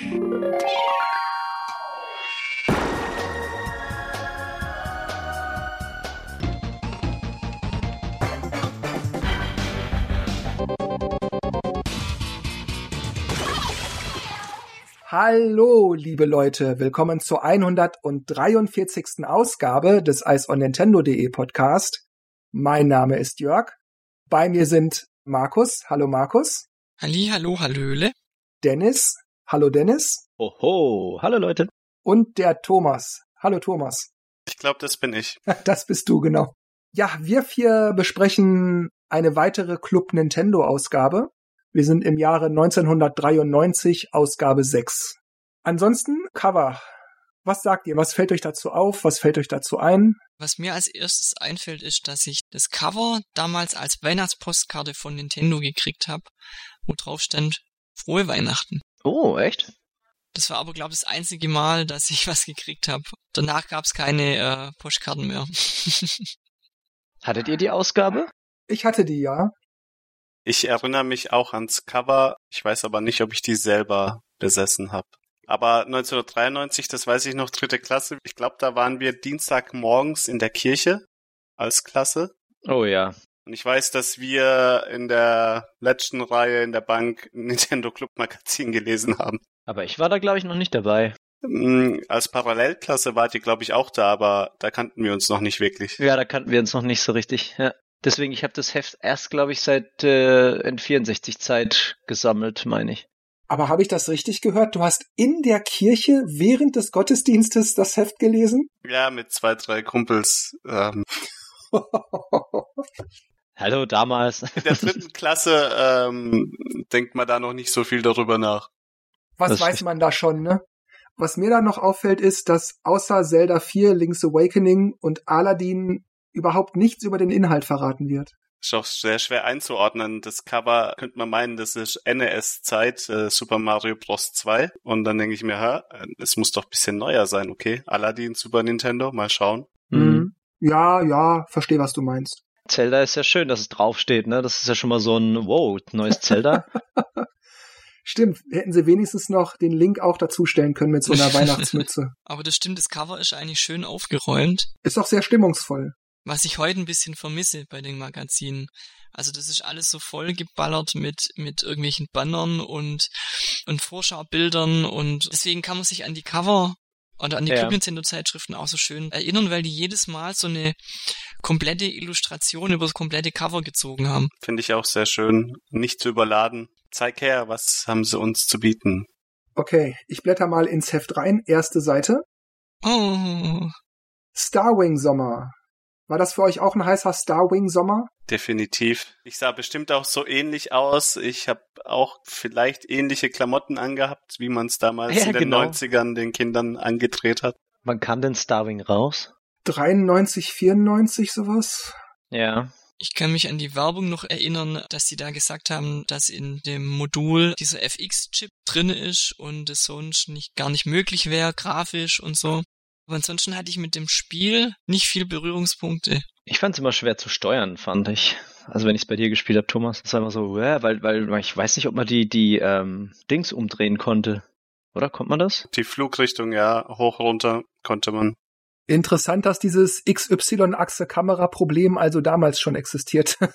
Hallo, liebe Leute, willkommen zur 143. Ausgabe des Eis on Nintendo.de Podcast. Mein Name ist Jörg. Bei mir sind Markus. Hallo Markus. Halli, hallo, hallöle. Dennis. Hallo Dennis. Oho, hallo Leute. Und der Thomas. Hallo Thomas. Ich glaube, das bin ich. Das bist du, genau. Ja, wir vier besprechen eine weitere Club Nintendo Ausgabe. Wir sind im Jahre 1993, Ausgabe 6. Ansonsten Cover. Was sagt ihr? Was fällt euch dazu auf? Was fällt euch dazu ein? Was mir als erstes einfällt, ist, dass ich das Cover damals als Weihnachtspostkarte von Nintendo gekriegt habe, wo drauf stand Frohe Weihnachten. Oh, echt? Das war aber, glaube ich, das einzige Mal, dass ich was gekriegt habe. Danach gab es keine äh, Postkarten mehr. Hattet ihr die Ausgabe? Ich hatte die, ja. Ich erinnere mich auch ans Cover. Ich weiß aber nicht, ob ich die selber besessen habe. Aber 1993, das weiß ich noch, dritte Klasse. Ich glaube, da waren wir Dienstagmorgens in der Kirche als Klasse. Oh ja. Und ich weiß, dass wir in der letzten Reihe in der Bank Nintendo Club Magazin gelesen haben. Aber ich war da, glaube ich, noch nicht dabei. Hm, Als Parallelklasse wart ihr, glaube ich, auch da, aber da kannten wir uns noch nicht wirklich. Ja, da kannten wir uns noch nicht so richtig. Ja. Deswegen, ich habe das Heft erst, glaube ich, seit äh, N64-Zeit gesammelt, meine ich. Aber habe ich das richtig gehört? Du hast in der Kirche während des Gottesdienstes das Heft gelesen? Ja, mit zwei, drei Kumpels. Ähm, Hallo, damals. in der dritten Klasse ähm, denkt man da noch nicht so viel darüber nach. Was Das weiß man da schon, ne? Was mir da noch auffällt, ist, dass außer Zelda 4, Link's Awakening und Aladdin überhaupt nichts über den Inhalt verraten wird. Ist auch sehr schwer einzuordnen. Das Cover könnte man meinen, das ist NES-Zeit, äh, Super Mario Bros. 2. Und dann denke ich mir, äh, es muss doch ein bisschen neuer sein, okay? Aladdin, Super Nintendo, mal schauen. Mhm. Ja, ja, verstehe, was du meinst. Zelda ist ja schön, dass es draufsteht, ne? Das ist ja schon mal so ein Wow, neues Zelda. Stimmt, hätten sie wenigstens noch den Link auch dazustellen können mit so einer Weihnachtsmütze. aber das stimmt, das Cover ist eigentlich schön aufgeräumt. Ist auch sehr stimmungsvoll. was ich heute ein bisschen vermisse bei den Magazinen. Also das ist alles so voll geballert mit, mit irgendwelchen Bannern und, und Vorschaubildern und deswegen kann man sich an die Cover oder an die Ja. Zeitschriften auch so schön erinnern, weil die jedes Mal so eine komplette Illustration über das komplette Cover gezogen haben. Finde ich auch sehr schön. Nicht zu überladen. Zeig her, was haben sie uns zu bieten? Okay, ich blätter mal ins Heft rein. Erste Seite. Oh, Starwing Sommer. War das für euch auch ein heißer Starwing Sommer? Definitiv. Ich sah bestimmt auch so ähnlich aus. Ich habe auch vielleicht ähnliche Klamotten angehabt, wie man es damals Ja, in den genau. 90ern den Kindern angedreht hat. Wann kam denn Starwing raus? 93, 94 sowas? Ja. Ich kann mich an die Werbung noch erinnern, dass sie da gesagt haben, dass in dem Modul dieser FX-Chip drin ist und es sonst nicht gar nicht möglich wäre, grafisch und so. Aber ansonsten hatte ich mit dem Spiel nicht viel Berührungspunkte. Ich fand es immer schwer zu steuern, fand ich. Also wenn ich es bei dir gespielt habe, Thomas, das war immer so, ja, weil, weil ich weiß nicht, ob man die, die ähm, Dings umdrehen konnte. Oder konnte man das? Die Flugrichtung, ja, hoch runter konnte man. Interessant, dass dieses XY-Achse-Kamera-Problem also damals schon existiert.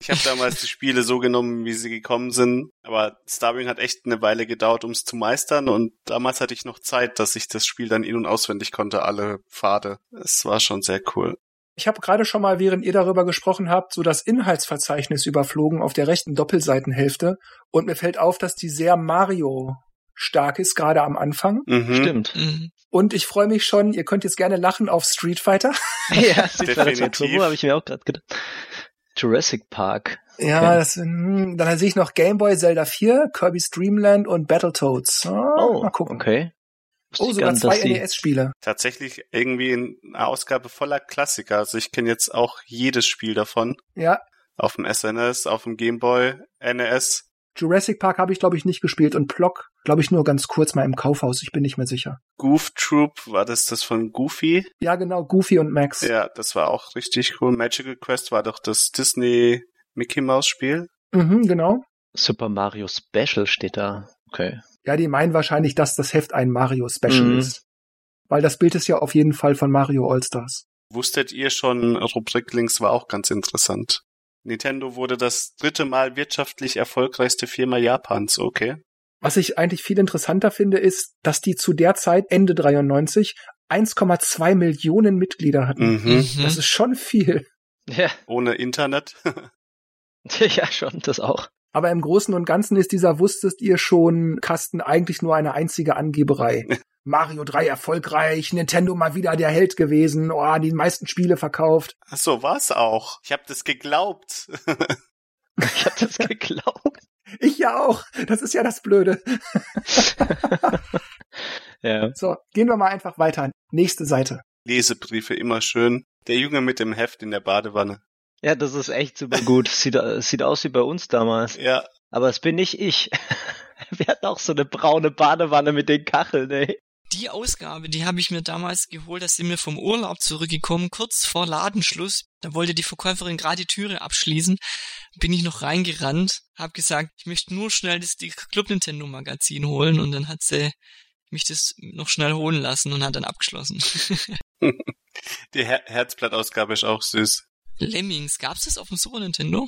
Ich habe damals die Spiele so genommen, wie sie gekommen sind, aber Starwing hat echt eine Weile gedauert, um es zu meistern und damals hatte ich noch Zeit, dass ich das Spiel dann in- und auswendig konnte, alle Pfade. Es war schon sehr cool. Ich habe gerade schon mal, während ihr darüber gesprochen habt, so das Inhaltsverzeichnis überflogen auf der rechten Doppelseitenhälfte und mir fällt auf, dass die sehr Mario stark ist, gerade am Anfang. Mhm. Stimmt. Mhm. Und ich freue mich schon, ihr könnt jetzt gerne lachen auf Street Fighter. ja, Street Fighter 2 Definitiv. Turbo habe ich mir auch gerade gedacht. Jurassic Park. Ja, Okay. das, hm, dann sehe ich noch Game Boy, Zelda 4, Kirby's Dreamland und Battletoads. Ah, Oh, mal gucken. okay. Oh, sogar gar nicht, zwei NES-Spiele. Tatsächlich irgendwie eine Ausgabe voller Klassiker. Also ich kenne jetzt auch jedes Spiel davon. Ja, Auf dem SNES, auf dem Game Boy, NES. Jurassic Park habe ich, glaube ich, nicht gespielt und Plock, glaube ich, nur ganz kurz mal im Kaufhaus. Ich bin nicht mehr sicher. Goof Troop, war das das von Goofy? Ja, genau, Goofy und Max. Ja, das war auch richtig cool. Magical Quest war doch das Disney Mickey Mouse Spiel. Mhm, genau. Super Mario Special steht da. Okay. Ja, die meinen wahrscheinlich, dass das Heft ein Mario-Special Mhm. ist. Weil das Bild ist ja auf jeden Fall von Mario All-Stars. Wusstet ihr schon, Rubrik Links war auch ganz interessant. Nintendo wurde das dritte Mal wirtschaftlich erfolgreichste Firma Japans, okay? Was ich eigentlich viel interessanter finde, ist, dass die zu der Zeit, Ende 93, 1,2 Millionen Mitglieder hatten. Mhm. Mhm. Das ist schon viel. Ja, Ohne Internet. ja, schon, das auch. Aber im Großen und Ganzen ist dieser Wusstet ihr schon Kasten eigentlich nur eine einzige Angeberei. Mario 3 erfolgreich, Nintendo mal wieder der Held gewesen, oh, die meisten Spiele verkauft. Ach so war's auch. Ich hab das geglaubt. Ich hab das geglaubt. Ich ja auch. Das ist ja das Blöde. Ja. So, gehen wir mal einfach weiter. Nächste Seite. Lesebriefe immer schön. Der Junge mit dem Heft in der Badewanne. Ja, das ist echt super gut. Sieht, äh, sieht aus wie bei uns damals. Ja, Aber es bin nicht ich. Wir hatten auch so eine braune Badewanne mit den Kacheln, ey. Die Ausgabe, die habe ich mir damals geholt, da sind wir vom Urlaub zurückgekommen, kurz vor Ladenschluss. Da wollte die Verkäuferin gerade die Türe abschließen. Bin ich noch reingerannt, hab gesagt, ich möchte nur schnell das die Club Nintendo Magazin holen und dann hat sie mich das noch schnell holen lassen und hat dann abgeschlossen. die Her Herzblattausgabe ist auch süß. Lemmings, gab's das auf dem Super Nintendo?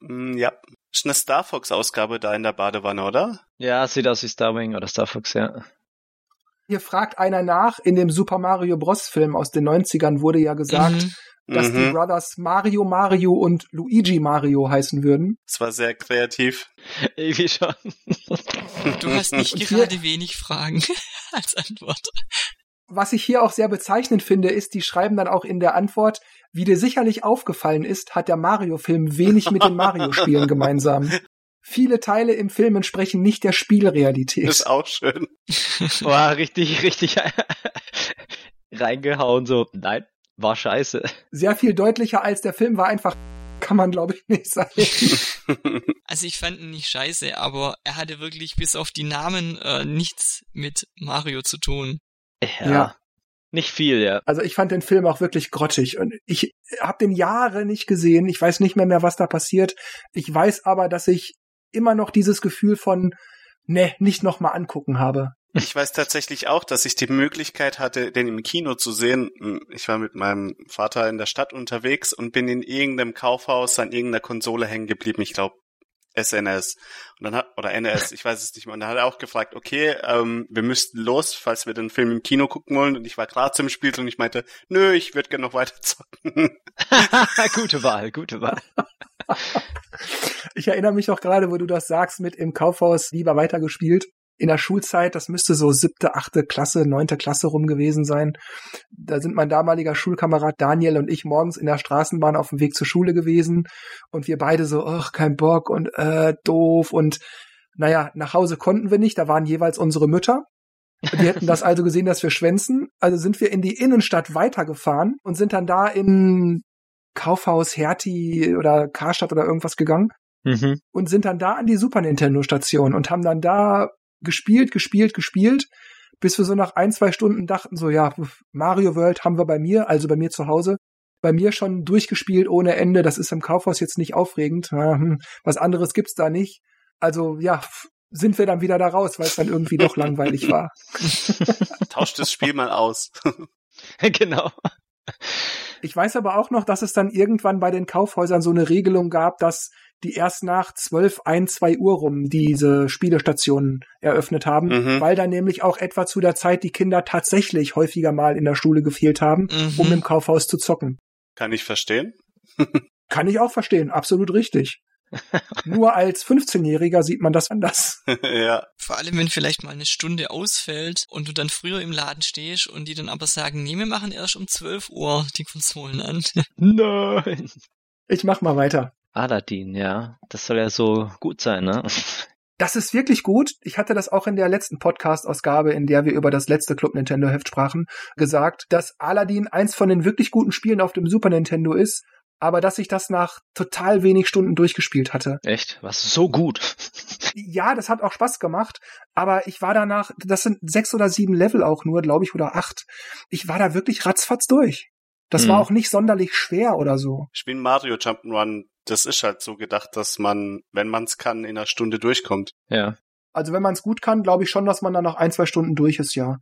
Mm, ja. Ist eine Star Fox Ausgabe da in der Badewanne, oder? Ja, sieht aus wie Starwing oder Star Fox, ja. Hier fragt einer nach, in dem Super Mario Bros. Film aus den 90ern wurde ja gesagt, Mhm. dass die Mhm. Brothers Mario Mario und Luigi Mario heißen würden. Es war sehr kreativ. Irgendwie schon. Du hast nicht Und hier- gerade wenig Fragen als Antwort. Was ich hier auch sehr bezeichnend finde, ist, die schreiben dann auch in der Antwort, wie dir sicherlich aufgefallen ist, hat der Mario-Film wenig mit den Mario-Spielen gemeinsam. Viele Teile im Film entsprechen nicht der Spielrealität. Ist auch schön. Boah, richtig, richtig reingehauen, so. Nein, war scheiße. Sehr viel deutlicher als der Film war einfach, kann man glaube ich nicht sagen. Also ich fand ihn nicht scheiße, aber er hatte wirklich bis auf die Namen äh, nichts mit Mario zu tun. Ja. Ja. Nicht viel, ja. Also ich fand den Film auch wirklich grottig und ich habe den Jahre nicht gesehen. Ich weiß nicht mehr mehr, was da passiert. Ich weiß aber, dass ich immer noch dieses Gefühl von, ne, nicht noch mal angucken habe. Ich weiß tatsächlich auch, dass ich die Möglichkeit hatte, den im Kino zu sehen. Ich war mit meinem Vater in der Stadt unterwegs und bin in irgendeinem Kaufhaus an irgendeiner Konsole hängen geblieben. Ich glaube SNS und dann hat oder NS, ich weiß es nicht mehr. Und dann hat er auch gefragt, okay, ähm, wir müssten los, falls wir den Film im Kino gucken wollen. Und ich war gerade zum Spiel und ich meinte, nö, ich würde gerne noch weiter zocken. gute Wahl, gute Wahl. Ich erinnere mich auch gerade, wo du das sagst, mit im Kaufhaus lieber weitergespielt. In der Schulzeit, das müsste so siebte, achte Klasse, neunte Klasse rum gewesen sein. Da sind mein damaliger Schulkamerad Daniel und ich morgens in der Straßenbahn auf dem Weg zur Schule gewesen und wir beide so, ach, kein Bock und äh, doof und naja, nach Hause konnten wir nicht, da waren jeweils unsere Mütter. Die hätten das also gesehen, dass wir schwänzen. Also sind wir in die Innenstadt weitergefahren und sind dann da in Kaufhaus Hertie oder Karstadt oder irgendwas gegangen Mhm. und sind dann da an die Super Nintendo Station und haben dann da gespielt, gespielt, gespielt, bis wir so nach ein, zwei Stunden dachten so, ja, Mario World haben wir bei mir, also bei mir zu Hause, bei mir schon durchgespielt ohne Ende. Das ist im Kaufhaus jetzt nicht aufregend. Hm, Was anderes gibt's da nicht. Also ja, sind wir dann wieder da raus, weil es dann irgendwie doch langweilig war. Tauscht das Spiel mal aus. genau. Ich weiß aber auch noch, dass es dann irgendwann bei den Kaufhäusern so eine Regelung gab, dass die erst nach 12, 1, 2 Uhr rum diese Spielestationen eröffnet haben, Mhm. weil dann nämlich auch etwa zu der Zeit die Kinder tatsächlich häufiger mal in der Schule gefehlt haben, Mhm. um im Kaufhaus zu zocken. Kann ich verstehen. Kann ich auch verstehen, absolut richtig. Nur als 15-Jähriger sieht man das anders. ja. Vor allem, wenn vielleicht mal eine Stunde ausfällt und du dann früher im Laden stehst und die dann aber sagen, nee, wir machen erst um 12 Uhr die Konsolen an. Nein. Ich mach mal weiter. Aladdin, ja. Das soll ja so gut sein, ne? Das ist wirklich gut. Ich hatte das auch in der letzten Podcast-Ausgabe, in der wir über das letzte Club Nintendo Heft sprachen, gesagt, dass Aladdin eins von den wirklich guten Spielen auf dem Super Nintendo ist, aber dass ich das nach total wenig Stunden durchgespielt hatte. Echt? Was so gut? Ja, das hat auch Spaß gemacht, aber ich war danach, das sind sechs oder sieben Level auch nur, glaube ich, oder acht. Ich war da wirklich ratzfatz durch. Das Hm. war auch nicht sonderlich schwer oder so. Ich bin Mario Jump'n'Run. Das ist halt so gedacht, dass man, wenn man es kann, in einer Stunde durchkommt. Ja. Also wenn man es gut kann, glaube ich schon, dass man dann nach ein, zwei Stunden durch ist, ja.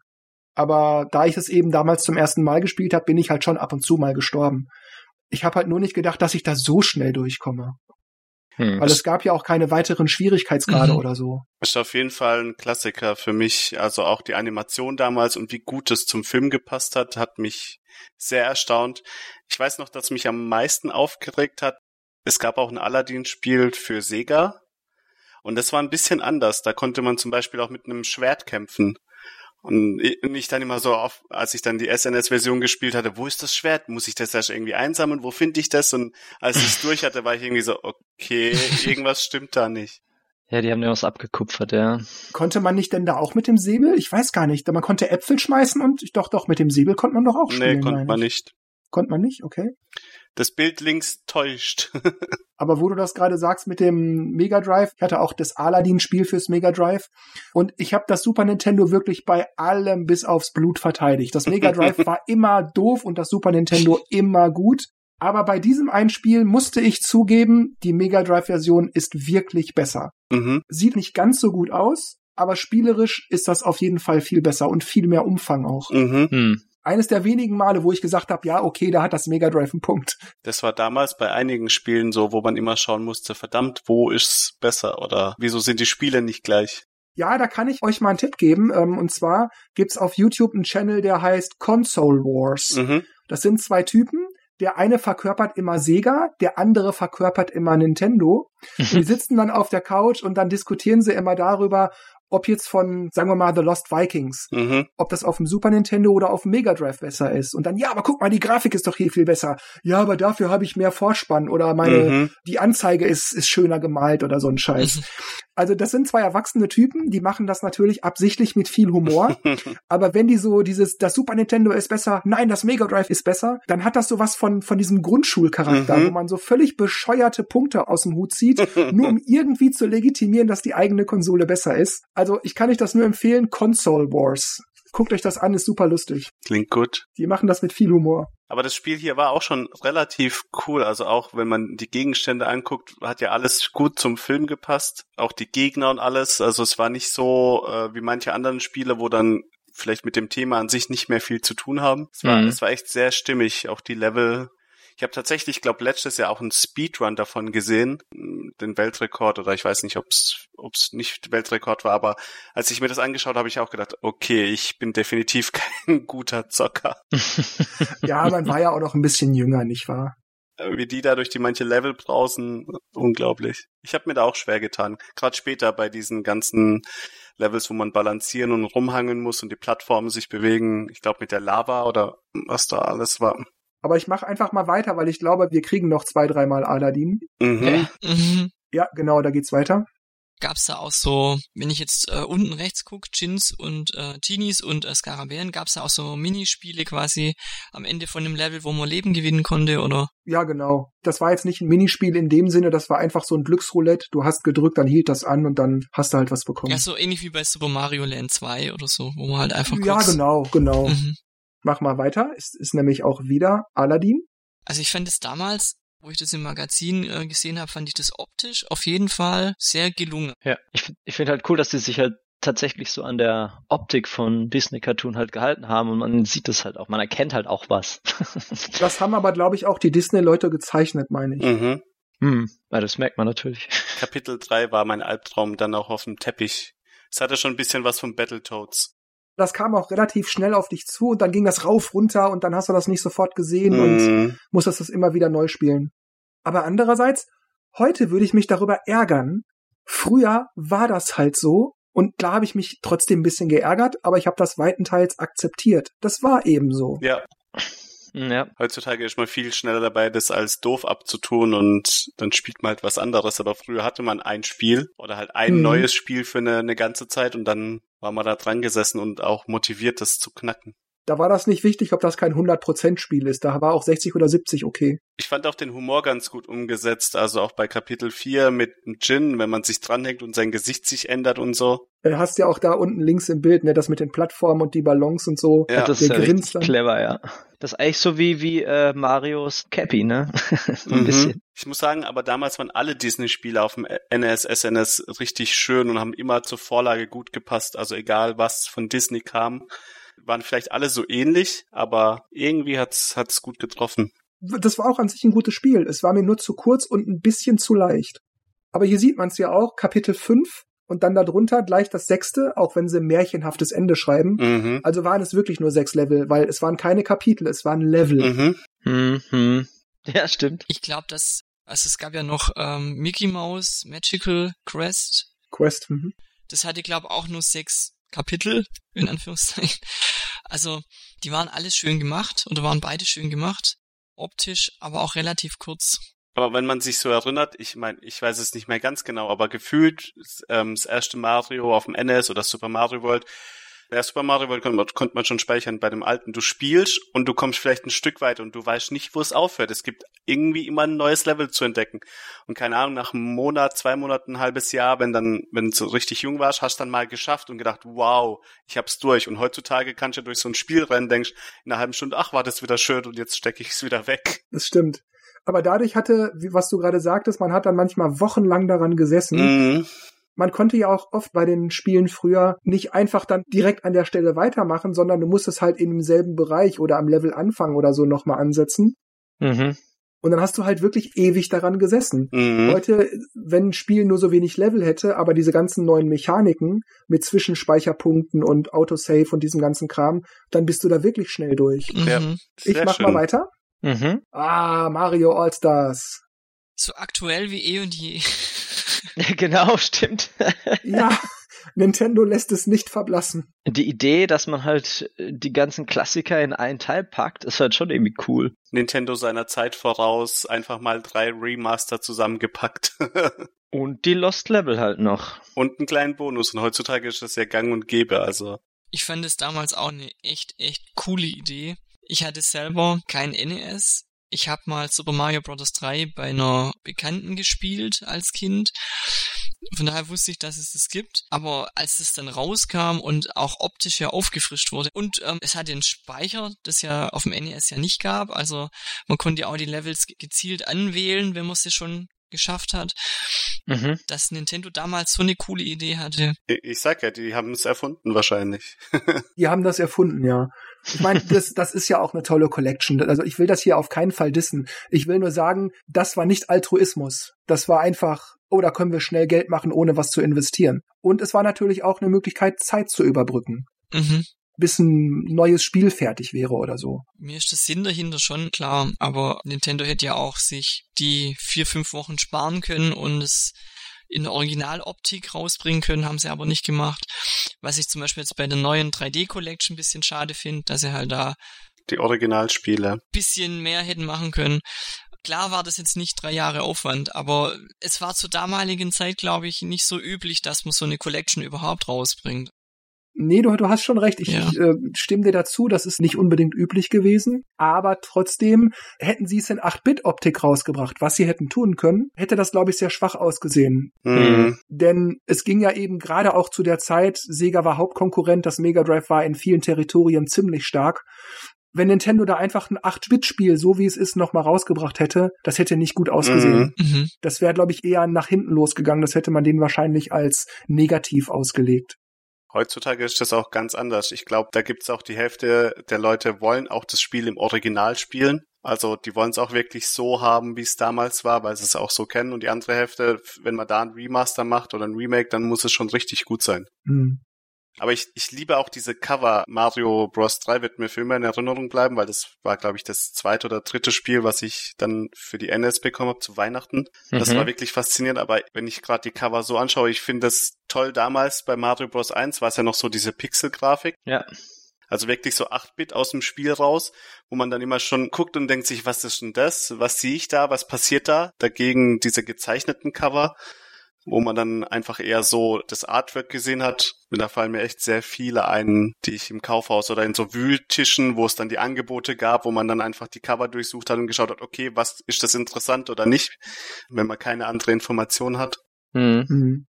Aber da ich es eben damals zum ersten Mal gespielt habe, bin ich halt schon ab und zu mal gestorben. Ich habe halt nur nicht gedacht, dass ich da so schnell durchkomme. Hm. Weil es gab ja auch keine weiteren Schwierigkeitsgrade mhm. oder so. Ist auf jeden Fall ein Klassiker für mich. Also auch die Animation damals und wie gut es zum Film gepasst hat, hat mich sehr erstaunt. Ich weiß noch, dass mich am meisten aufgeregt hat. Es gab auch ein Aladdin-Spiel für Sega. Und das war ein bisschen anders. Da konnte man zum Beispiel auch mit einem Schwert kämpfen. Und ich dann immer so auf, als ich dann die SNS-Version gespielt hatte, wo ist das Schwert? Muss ich das erst irgendwie einsammeln? Wo finde ich das? Und als ich es durch hatte, war ich irgendwie so, okay, irgendwas stimmt da nicht. Ja, die haben ja was abgekupfert, ja. Konnte man nicht denn da auch mit dem Säbel? Ich weiß gar nicht. Man konnte Äpfel schmeißen und doch, doch, mit dem Säbel konnte man doch auch spielen. Nee, konnte man nicht. Konnte man nicht, okay. Das Bild links täuscht. Aber wo du das gerade sagst mit dem Mega Drive, ich hatte auch das Aladdin-Spiel fürs Mega Drive und ich habe das Super Nintendo wirklich bei allem bis aufs Blut verteidigt. Das Mega Drive war immer doof und das Super Nintendo immer gut. Aber bei diesem einen Spiel musste ich zugeben, die Mega Drive-Version ist wirklich besser. Mhm. Sieht nicht ganz so gut aus, aber spielerisch ist das auf jeden Fall viel besser und viel mehr Umfang auch. Mhm. Hm eines der wenigen Male, wo ich gesagt habe, ja, okay, da hat das Mega Drive einen Punkt. Das war damals bei einigen Spielen so, wo man immer schauen musste, verdammt, wo ist's besser oder wieso sind die Spiele nicht gleich? Ja, da kann ich euch mal einen Tipp geben. Ähm, und zwar gibt's auf YouTube einen Channel, der heißt Console Wars. Mhm. Das sind zwei Typen. Der eine verkörpert immer Sega, der andere verkörpert immer Nintendo. Und die sitzen dann auf der Couch und dann diskutieren sie immer darüber, ob jetzt von, sagen wir mal, The Lost Vikings, mhm. ob das auf dem Super Nintendo oder auf dem Mega Drive besser ist. Und dann, ja, aber guck mal, die Grafik ist doch hier viel besser. Ja, aber dafür habe ich mehr Vorspann oder meine, mhm. die Anzeige ist, ist schöner gemalt oder so ein Scheiß. Also das sind zwei erwachsene Typen, die machen das natürlich absichtlich mit viel Humor. aber wenn die so dieses, das Super Nintendo ist besser, nein, das Mega Drive ist besser, dann hat das sowas von, von diesem Grundschulcharakter, mhm. wo man so völlig bescheuerte Punkte aus dem Hut zieht, nur um irgendwie zu legitimieren, dass die eigene Konsole besser ist. Also ich kann euch das nur empfehlen, Console Wars. Guckt euch das an, ist super lustig. Klingt gut. Die machen das mit viel Humor. Aber das Spiel hier war auch schon relativ cool. Also auch wenn man die Gegenstände anguckt, hat ja alles gut zum Film gepasst. Auch die Gegner und alles. Also es war nicht so äh, wie manche anderen Spiele, wo dann vielleicht mit dem Thema an sich nicht mehr viel zu tun haben. Es war, mhm. es war echt sehr stimmig. Auch die Level ich habe tatsächlich, glaube letztes Jahr auch einen Speedrun davon gesehen, den Weltrekord oder ich weiß nicht, ob es nicht Weltrekord war, aber als ich mir das angeschaut habe, habe ich auch gedacht, okay, ich bin definitiv kein guter Zocker. ja, man war ja auch noch ein bisschen jünger, nicht wahr? Äh, wie die da durch die manche Level brausen, unglaublich. Ich habe mir da auch schwer getan, gerade später bei diesen ganzen Levels, wo man balancieren und rumhangen muss und die Plattformen sich bewegen. Ich glaube mit der Lava oder was da alles war. Aber ich mache einfach mal weiter, weil ich glaube, wir kriegen noch zwei, dreimal Aladdin. Mhm. Mhm. Ja, genau, da geht's weiter. Gab's da auch so, wenn ich jetzt äh, unten rechts gucke, Jins und äh, Teenies und äh, Skarabären, gab's da auch so Minispiele quasi am Ende von dem Level, wo man Leben gewinnen konnte, oder? Ja, genau. Das war jetzt nicht ein Minispiel in dem Sinne, das war einfach so ein Glücksroulette. Du hast gedrückt, dann hielt das an und dann hast du halt was bekommen. Ja, so ähnlich wie bei Super Mario Land 2 oder so, wo man halt einfach Ja, genau, genau. Mhm. Mach mal weiter. Es ist nämlich auch wieder Aladdin. Also ich fand es damals, wo ich das im Magazin äh, gesehen habe, fand ich das optisch auf jeden Fall sehr gelungen. Ja, ich, ich finde halt cool, dass die sich halt tatsächlich so an der Optik von Disney Cartoon halt gehalten haben und man sieht das halt auch, man erkennt halt auch was. das haben aber, glaube ich, auch die Disney-Leute gezeichnet, meine ich. Mhm. Hm, ja, das merkt man natürlich. Kapitel 3 war mein Albtraum dann auch auf dem Teppich. Es hatte schon ein bisschen was von Battletoads das kam auch relativ schnell auf dich zu und dann ging das rauf runter und dann hast du das nicht sofort gesehen mhm. und musstest das immer wieder neu spielen. Aber andererseits, heute würde ich mich darüber ärgern. Früher war das halt so und klar habe ich mich trotzdem ein bisschen geärgert, aber ich habe das weitenteils akzeptiert. Das war eben so. Ja. Ja. Heutzutage ist man viel schneller dabei, das als doof abzutun und dann spielt man halt was anderes. Aber früher hatte man ein Spiel oder halt ein mhm. neues Spiel für eine, eine ganze Zeit und dann war man da dran gesessen und auch motiviert, das zu knacken. Da war das nicht wichtig, ob das kein 100%-Spiel ist. Da war auch 60 oder 70 okay. Ich fand auch den Humor ganz gut umgesetzt. Also auch bei Kapitel 4 mit dem Jin, wenn man sich dranhängt und sein Gesicht sich ändert und so. Du hast ja auch da unten links im Bild, ne, das mit den Plattformen und die Ballons und so. Ja, das ist ja clever, ja. Das ist eigentlich so wie, wie äh, Marios Cappy, ne? so ein mhm. bisschen. Ich muss sagen, aber damals waren alle Disney-Spiele auf dem NES, SNS richtig schön und haben immer zur Vorlage gut gepasst. Also egal, was von Disney kam, waren vielleicht alle so ähnlich, aber irgendwie hat's hat's gut getroffen. Das war auch an sich ein gutes Spiel. Es war mir nur zu kurz und ein bisschen zu leicht. Aber hier sieht man es ja auch, Kapitel 5 und dann darunter gleich das sechste, auch wenn sie ein märchenhaftes Ende schreiben. Mhm. Also waren es wirklich nur sechs Level, weil es waren keine Kapitel, es waren Level. Mhm. Mhm. Ja, stimmt. Ich glaube, dass, also es gab ja noch ähm, Mickey Mouse Magical Quest. Quest. Mhm. Das hatte, glaube auch nur sechs Kapitel, in Anführungszeichen. Also, die waren alles schön gemacht oder waren beide schön gemacht. Optisch, aber auch relativ kurz. Aber wenn man sich so erinnert, ich meine, ich weiß es nicht mehr ganz genau, aber gefühlt ähm, das erste Mario auf dem NES oder Super Mario World, ja, Super Mario World konnte man, konnte man schon speichern bei dem alten. Du spielst und du kommst vielleicht ein Stück weiter und du weißt nicht, wo es aufhört. Es gibt irgendwie immer ein neues Level zu entdecken. Und keine Ahnung, nach einem Monat, zwei Monaten, ein halbes Jahr, wenn dann, wenn du so richtig jung warst, hast du dann mal geschafft und gedacht, wow, ich hab's durch. Und heutzutage kannst du durch so ein Spiel rennen, denkst in einer halben Stunde, ach, war das wieder schön und jetzt stecke ich es wieder weg. Das stimmt. Aber dadurch hatte, wie, was du gerade sagtest, man hat dann manchmal wochenlang daran gesessen. Mhm. Man konnte ja auch oft bei den Spielen früher nicht einfach dann direkt an der Stelle weitermachen, sondern du musstest halt in demselben Bereich oder am Level anfangen oder so nochmal ansetzen. Mhm. Und dann hast du halt wirklich ewig daran gesessen. Mhm. Heute, wenn ein Spiel nur so wenig Level hätte, aber diese ganzen neuen Mechaniken mit Zwischenspeicherpunkten und Autosave und diesem ganzen Kram, dann bist du da wirklich schnell durch. Mhm. Ich Sehr mach schön. mal weiter. Mhm. Ah, Mario All-Stars. So aktuell wie eh und je. genau, stimmt. Ja, Nintendo lässt es nicht verblassen. Die Idee, dass man halt äh, die ganzen Klassiker in einen Teil packt, ist halt schon irgendwie cool. Nintendo seiner Zeit voraus, einfach mal drei Remaster zusammengepackt. Und die Lost Level halt noch. und einen kleinen Bonus. Und heutzutage ist das ja gang und gäbe, also. Ich fand es damals auch eine echt, echt coole Idee. Ich hatte selber kein NES. Ich habe mal Super Mario Bros. 3 bei einer Bekannten gespielt als Kind. Von daher wusste ich, dass es das gibt. Aber als es dann rauskam und auch optisch ja aufgefrischt wurde und ähm, es hatte einen Speicher, das ja auf dem NES ja nicht gab. Also man konnte ja auch die Levels ge- gezielt anwählen, wenn man es schon geschafft hat. Mhm. Dass Nintendo damals so eine coole Idee hatte. Ich, ich sag ja, die haben es erfunden wahrscheinlich. Die haben das erfunden, ja. Ich meine, das, das ist ja auch eine tolle Collection. Also ich will das hier auf keinen Fall dissen. Ich will nur sagen, das war nicht Altruismus. Das war einfach, oh, da können wir schnell Geld machen, ohne was zu investieren. Und es war natürlich auch eine Möglichkeit, Zeit zu überbrücken, Mhm. bis ein neues Spiel fertig wäre oder so. Mir ist der Sinn dahinter schon klar, aber Nintendo hätte ja auch sich die vier, fünf Wochen sparen können und es in Originaloptik rausbringen können, haben sie aber nicht gemacht. Was ich zum Beispiel jetzt bei der neuen 3D Collection ein bisschen schade finde, dass sie halt da Die Originalspiele. ein bisschen mehr hätten machen können. Klar war das jetzt nicht drei Jahre Aufwand, aber es war zur damaligen Zeit, glaube ich, nicht so üblich, dass man so eine Collection überhaupt rausbringt. Nee, du, du hast schon recht. Ich, Ja. ich äh, stimme dir dazu, das ist nicht unbedingt üblich gewesen. Aber trotzdem hätten sie es in 8-Bit-Optik rausgebracht, was sie hätten tun können, hätte das, glaube ich, sehr schwach ausgesehen. Mhm. Denn es ging ja eben gerade auch zu der Zeit, Sega war Hauptkonkurrent, das Mega Drive war in vielen Territorien ziemlich stark. Wenn Nintendo da einfach ein 8-Bit-Spiel, so wie es ist, nochmal rausgebracht hätte, das hätte nicht gut ausgesehen. Mhm. Mhm. Das wäre, glaube ich, eher nach hinten losgegangen. Das hätte man denen wahrscheinlich als negativ ausgelegt. Heutzutage ist das auch ganz anders. Ich glaube, da gibt's auch die Hälfte der Leute wollen auch das Spiel im Original spielen. Also die wollen es auch wirklich so haben, wie es damals war, weil sie es auch so kennen. Und die andere Hälfte, wenn man da ein Remaster macht oder ein Remake, dann muss es schon richtig gut sein. Hm. Aber ich, ich liebe auch diese Cover. Mario Bros. 3 wird mir für immer in Erinnerung bleiben, weil das war, glaube ich, das zweite oder dritte Spiel, was ich dann für die NS bekommen habe zu Weihnachten. Das Mhm. war wirklich faszinierend, aber wenn ich gerade die Cover so anschaue, ich finde das toll. Damals bei Mario Bros. 1 war es ja noch so diese Pixel-Grafik. Ja. Also wirklich so 8-Bit aus dem Spiel raus, wo man dann immer schon guckt und denkt sich, was ist denn das? Was sehe ich da? Was passiert da? Dagegen diese gezeichneten Cover, wo man dann einfach eher so das Artwork gesehen hat. Da fallen mir echt sehr viele ein, die ich im Kaufhaus oder in so Wühltischen, wo es dann die Angebote gab, wo man dann einfach die Cover durchsucht hat und geschaut hat, okay, was ist das interessant oder nicht, wenn man keine andere Information hat. Mhm.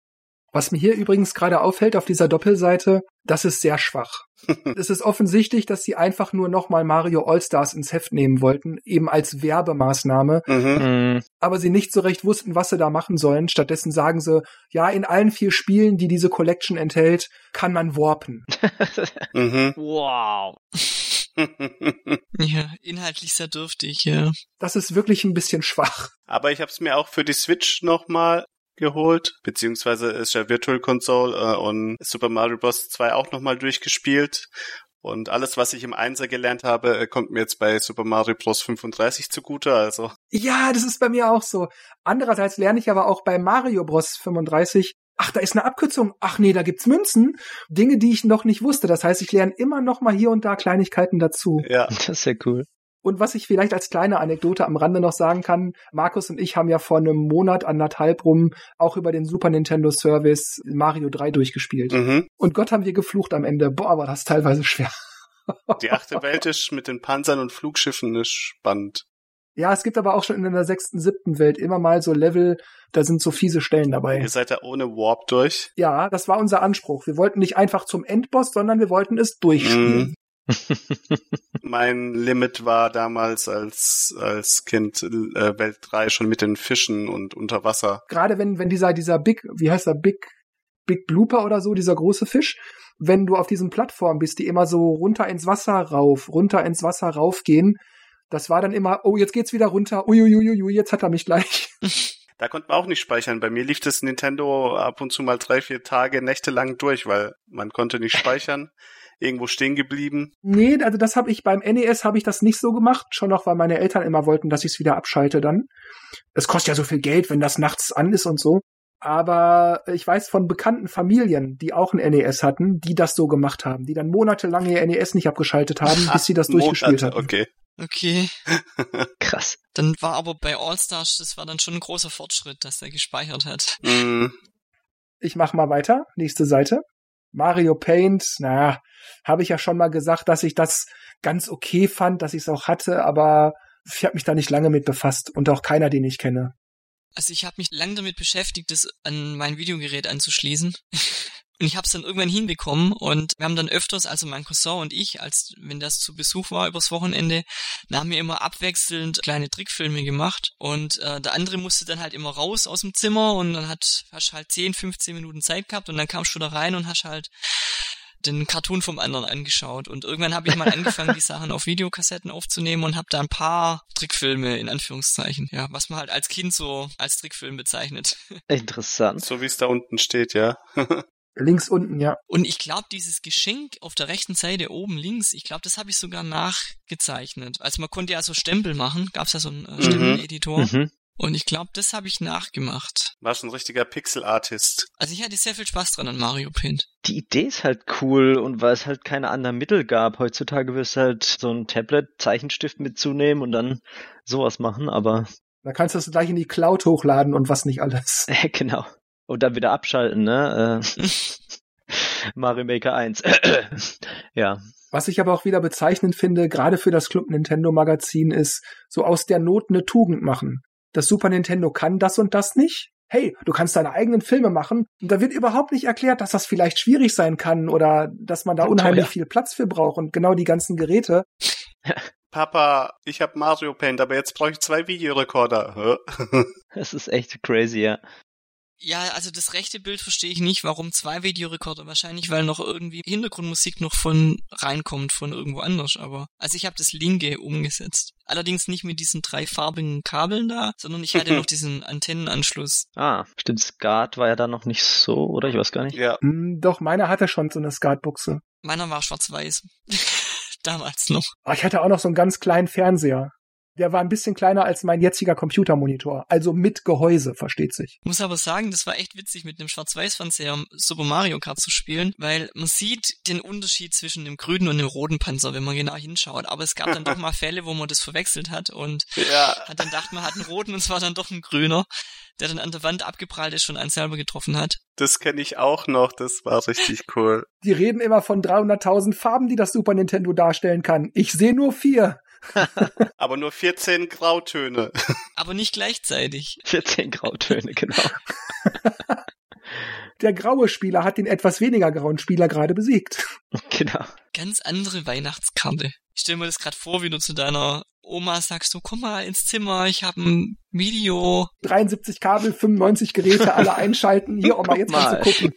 Was mir hier übrigens gerade auffällt auf dieser Doppelseite, das ist sehr schwach. es ist offensichtlich, dass sie einfach nur nochmal Mario All-Stars ins Heft nehmen wollten, eben als Werbemaßnahme, Mhm. Mhm. aber sie nicht so recht wussten, was sie da machen sollen. Stattdessen sagen sie, ja, in allen vier Spielen, die diese Collection enthält, kann man warpen. Mhm. wow. Ja, inhaltlich sehr dürftig, ja. Das ist wirklich ein bisschen schwach. Aber ich habe es mir auch für die Switch nochmal geholt, beziehungsweise ist ja Virtual Console äh, und Super Mario Bros. 2 auch nochmal durchgespielt. Und alles, was ich im Einser gelernt habe, äh, kommt mir jetzt bei Super Mario Bros. 35 zugute. Also Ja, das ist bei mir auch so. Andererseits lerne ich aber auch bei Mario Bros 35, ach, da ist eine Abkürzung. Ach nee, da gibt's Münzen. Dinge, die ich noch nicht wusste. Das heißt, ich lerne immer noch mal hier und da Kleinigkeiten dazu. ja, Das ist ja cool. Und was ich vielleicht als kleine Anekdote am Rande noch sagen kann, Markus und ich haben ja vor einem Monat, anderthalb rum, auch über den Super Nintendo Service Mario 3 durchgespielt. mhm. Und Gott haben wir geflucht am Ende. Boah, war das teilweise schwer. die achte Welt ist mit den Panzern und Flugschiffen ist spannend. Ja, es gibt aber auch schon in der sechsten, siebten Welt immer mal so Level, da sind so fiese Stellen dabei. Ihr seid da ohne Warp durch. Ja, das war unser Anspruch. Wir wollten nicht einfach zum Endboss, sondern wir wollten es durchspielen. Mhm. Mein Limit war damals als, als Kind äh, Welt 3 schon mit den Fischen und unter Wasser. Gerade wenn, wenn dieser, dieser Big, wie heißt der, Big, Big Blooper oder so, dieser große Fisch, wenn du auf diesen Plattformen bist, die immer so runter ins Wasser rauf, runter ins Wasser raufgehen, das war dann immer, oh, jetzt geht's wieder runter, uiuiuiui, jetzt hat er mich gleich. Da konnte man auch nicht speichern. Bei mir lief das Nintendo ab und zu mal drei, vier Tage, Nächte lang durch, weil man konnte nicht speichern. Irgendwo stehen geblieben. Nee, also das habe ich beim NES habe ich das nicht so gemacht, schon noch, weil meine Eltern immer wollten, dass ich es wieder abschalte dann. Es kostet ja so viel Geld, wenn das nachts an ist und so. Aber ich weiß von bekannten Familien, die auch ein NES hatten, die das so gemacht haben, die dann monatelang ihr NES nicht abgeschaltet haben, bis sie das durchgespielt Monate, hatten. Okay. Okay. Krass. Dann war aber bei All-Stars, das war dann schon ein großer Fortschritt, dass er gespeichert hat. Mm, Ich mach mal weiter, nächste Seite. Mario Paint, naja, habe ich ja schon mal gesagt, dass ich das ganz okay fand, dass ich es auch hatte, aber ich habe mich da nicht lange mit befasst und auch keiner, den ich kenne. Also ich habe mich lang damit beschäftigt, das an mein Videogerät anzuschließen. Und ich habe es dann irgendwann hinbekommen und wir haben dann öfters, also mein Cousin und ich, als wenn das zu Besuch war übers Wochenende, da haben wir immer abwechselnd kleine Trickfilme gemacht und äh, der andere musste dann halt immer raus aus dem Zimmer und dann hat hast halt 10, 15 Minuten Zeit gehabt und dann kamst du da rein und hast halt den Cartoon vom anderen angeschaut und irgendwann habe ich mal angefangen, die Sachen auf Videokassetten aufzunehmen und habe da ein paar Trickfilme in Anführungszeichen, ja, was man halt als Kind so als Trickfilm bezeichnet. Interessant. so wie es da unten steht, ja. Links unten, ja. Und ich glaube, dieses Geschenk auf der rechten Seite oben links, ich glaube, das habe ich sogar nachgezeichnet. Also man konnte ja so Stempel machen, gab's ja so einen äh, Stempeleditor. Mhm. Und ich glaube, das habe ich nachgemacht. War schon ein richtiger Pixel-Artist. Also ich hatte sehr viel Spaß dran an Mario Paint. Die Idee ist halt cool und weil es halt keine anderen Mittel gab. Heutzutage wirst du halt so ein Tablet, Zeichenstift mitzunehmen und dann sowas machen, aber Da kannst du es gleich in die Cloud hochladen und was nicht alles. äh, genau. Und dann wieder abschalten, ne? Äh, Mario Maker 1. ja. Was ich aber auch wieder bezeichnend finde, gerade für das Club Nintendo Magazin, ist so aus der Not eine Tugend machen. Das Super Nintendo kann das und das nicht. Hey, du kannst deine eigenen Filme machen. Und da wird überhaupt nicht erklärt, dass das vielleicht schwierig sein kann oder dass man da unheimlich viel Platz für braucht und genau die ganzen Geräte. Papa, ich hab Mario Paint, aber jetzt brauche ich zwei Videorekorder. Das ist echt crazy, ja. Ja, also das rechte Bild verstehe ich nicht, warum zwei Videorekorder. Wahrscheinlich, weil noch irgendwie Hintergrundmusik noch von reinkommt, von irgendwo anders. Aber also ich habe das linke umgesetzt. Allerdings nicht mit diesen drei farbigen Kabeln da, sondern ich hatte noch diesen Antennenanschluss. Ah, stimmt, Skat war ja da noch nicht so, oder? Ich weiß gar nicht. ja. Hm, doch, meiner hatte schon so eine Skatbuchse. Meiner war schwarz-weiß. Damals noch. Aber ich hatte auch noch so einen ganz kleinen Fernseher. Der war ein bisschen kleiner als mein jetziger Computermonitor. Also mit Gehäuse, versteht sich. Muss aber sagen, das war echt witzig, mit einem Schwarz-Weiß-Fernseher Super Mario Kart zu spielen, weil man sieht den Unterschied zwischen dem grünen und dem roten Panzer, wenn man genau hinschaut. Aber es gab dann doch mal Fälle, wo man das verwechselt hat und Ja. hat dann gedacht, man hat einen roten und es war dann doch ein grüner, der dann an der Wand abgeprallt ist und einen selber getroffen hat. Das kenne ich auch noch, das war richtig cool. Die reden immer von 300.000 Farben, die das Super Nintendo darstellen kann. Ich sehe nur vier. Aber nur 14 Grautöne. Aber nicht gleichzeitig. 14 Grautöne, genau. Der graue Spieler hat den etwas weniger grauen Spieler gerade besiegt. Genau. Ganz andere Weihnachtskarte. Ich stell mir das gerade vor, wie du zu deiner Oma sagst, du komm mal ins Zimmer, ich habe ein Video. 73 Kabel, 95 Geräte, alle einschalten. Hier, Oma, jetzt kannst du mal. gucken.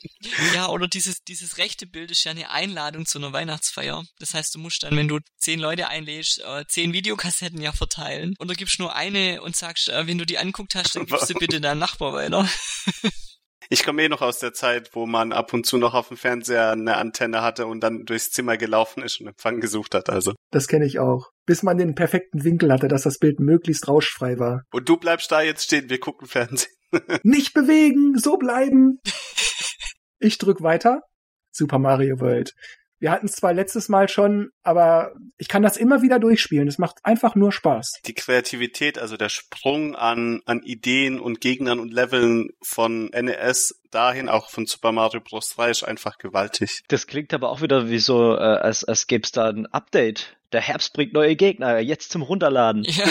Ja, oder dieses, dieses rechte Bild ist ja eine Einladung zu einer Weihnachtsfeier. Das heißt, du musst dann, wenn du zehn Leute einlädst, äh, zehn Videokassetten ja verteilen. Und du gibst nur eine und sagst, äh, wenn du die anguckt hast, dann gibst du bitte deinen Nachbar weiter. Ich komme eh noch aus der Zeit, wo man ab und zu noch auf dem Fernseher eine Antenne hatte und dann durchs Zimmer gelaufen ist und Empfang gesucht hat. Also. Das kenne ich auch. Bis man den perfekten Winkel hatte, dass das Bild möglichst rauschfrei war. Und du bleibst da jetzt stehen, wir gucken Fernsehen. Nicht bewegen, so bleiben. Ich drück weiter. Super Mario World. Wir hatten es zwar letztes Mal schon, aber ich kann das immer wieder durchspielen. Es macht einfach nur Spaß. Die Kreativität, also der Sprung an, an Ideen und Gegnern und Leveln von NES dahin, auch von Super Mario Bros. 3 ist einfach gewaltig. Das klingt aber auch wieder wie so, äh, als, als gäbe es da ein Update. Der Herbst bringt neue Gegner, jetzt zum Runterladen. Ja,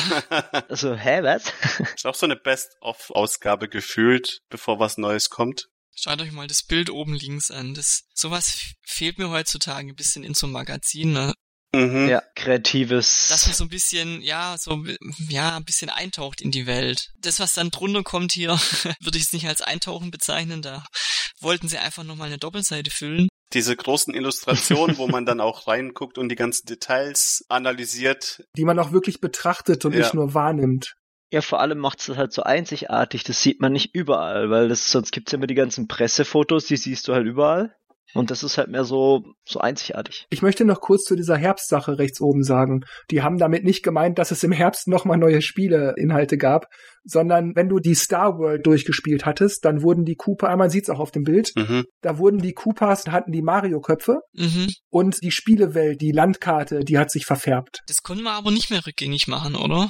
Also, hä, was? ist auch so eine Best-of-Ausgabe gefühlt, bevor was Neues kommt. Schaut euch mal das Bild oben links an. Das, sowas fehlt mir heutzutage ein bisschen in so einem Magazin, ne? Mhm. ja, kreatives. dass man so ein bisschen, ja, so, ja, ein bisschen eintaucht in die Welt. Das, was dann drunter kommt hier, würde ich es nicht als Eintauchen bezeichnen. Da wollten sie einfach nochmal eine Doppelseite füllen. Diese großen Illustrationen, wo man dann auch reinguckt und die ganzen Details analysiert. Die man auch wirklich betrachtet und Ja. nicht nur wahrnimmt. Ja, vor allem macht es halt so einzigartig. Das sieht man nicht überall, weil das, sonst gibt's ja immer die ganzen Pressefotos, die siehst du halt überall. Und das ist halt mehr so, so einzigartig. Ich möchte noch kurz zu dieser Herbstsache rechts oben sagen. Die haben damit nicht gemeint, dass es im Herbst nochmal neue Spieleinhalte gab, sondern wenn du die Star World durchgespielt hattest, dann wurden die Koopa, man sieht's auch auf dem Bild, Mhm. da wurden die Koopas, hatten die Mario-Köpfe Mhm. und die Spielewelt, die Landkarte, die hat sich verfärbt. Das konnten wir aber nicht mehr rückgängig machen, oder?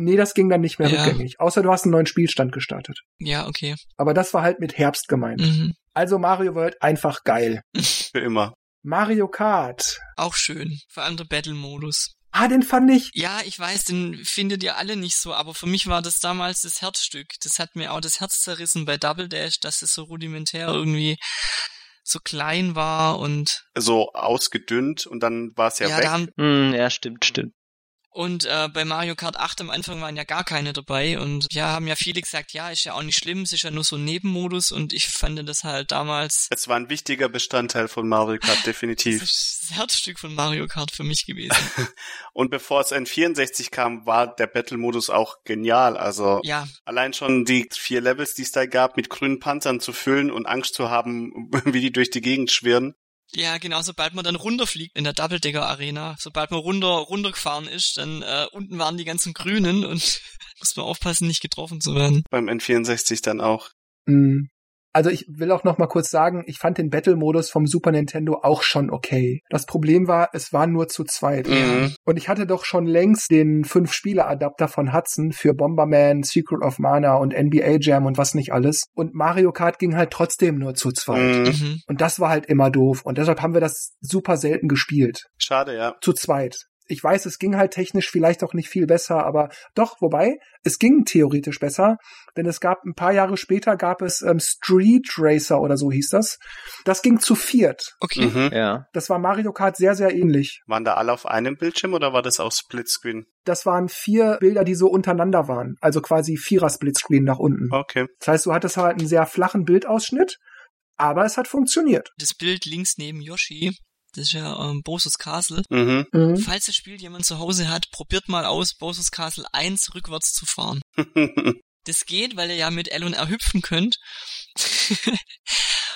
Nee, das ging dann nicht mehr Ja. rückgängig. Außer du hast einen neuen Spielstand gestartet. Ja, okay. Aber das war halt mit Herbst gemeint. Mhm. Also Mario World einfach geil. Für immer. Mario Kart. Auch schön. Vor allem der Battle-Modus. Ah, den fand ich. Ja, ich weiß, den findet ihr alle nicht so, aber für mich war das damals das Herzstück. Das hat mir auch das Herz zerrissen bei Double Dash, dass es so rudimentär irgendwie so klein war und So ausgedünnt und dann war es ja, ja, weg. haben Hm, ja, stimmt, stimmt. Und äh, bei Mario Kart 8 am Anfang waren ja gar keine dabei und ja, haben ja viele gesagt, ja, ist ja auch nicht schlimm, es ist ja nur so ein Nebenmodus und ich fand das halt damals Es war ein wichtiger Bestandteil von Mario Kart, das definitiv. ist das Herzstück von Mario Kart für mich gewesen. Und bevor es N64 kam, war der Battle-Modus auch genial. Also ja, allein schon die vier Levels, die es da gab, mit grünen Panzern zu füllen und Angst zu haben, wie die durch die Gegend schwirren. Ja, genau, sobald man dann runterfliegt in der Double-Decker Arena, sobald man runter runtergefahren ist, dann äh, unten waren die ganzen Grünen und muss man aufpassen, nicht getroffen zu werden. Beim N64 dann auch. Mm. Also ich will auch noch mal kurz sagen, ich fand den Battle-Modus vom Super Nintendo auch schon okay. Das Problem war, es war nur zu zweit. Mhm. Und ich hatte doch schon längst den Fünf-Spieler-Adapter von Hudson für Bomberman, Secret of Mana und NBA Jam und was nicht alles. Und Mario Kart ging halt trotzdem nur zu zweit. Mhm. Mhm. Und das war halt immer doof. Und deshalb haben wir das super selten gespielt. Schade, ja. Zu zweit. Ich weiß, es ging halt technisch vielleicht auch nicht viel besser, aber doch, wobei, es ging theoretisch besser, denn es gab ein paar Jahre später gab es ähm, Street Racer oder so hieß das. Das ging zu viert. Okay. Mhm. Ja. Das war Mario Kart sehr, sehr ähnlich. Waren da alle auf einem Bildschirm oder war das auch Splitscreen? Das waren vier Bilder, die so untereinander waren. Also quasi Vierer-Splitscreen nach unten. Okay. Das heißt, du hattest halt einen sehr flachen Bildausschnitt, aber es hat funktioniert. Das Bild links neben Yoshi, das ist ja ähm, Bowser's Castle. Mhm. Mhm. Falls das Spiel jemand zu Hause hat, probiert mal aus, Bowser's Castle 1 rückwärts zu fahren. Das geht, weil ihr ja mit L und R hüpfen könnt.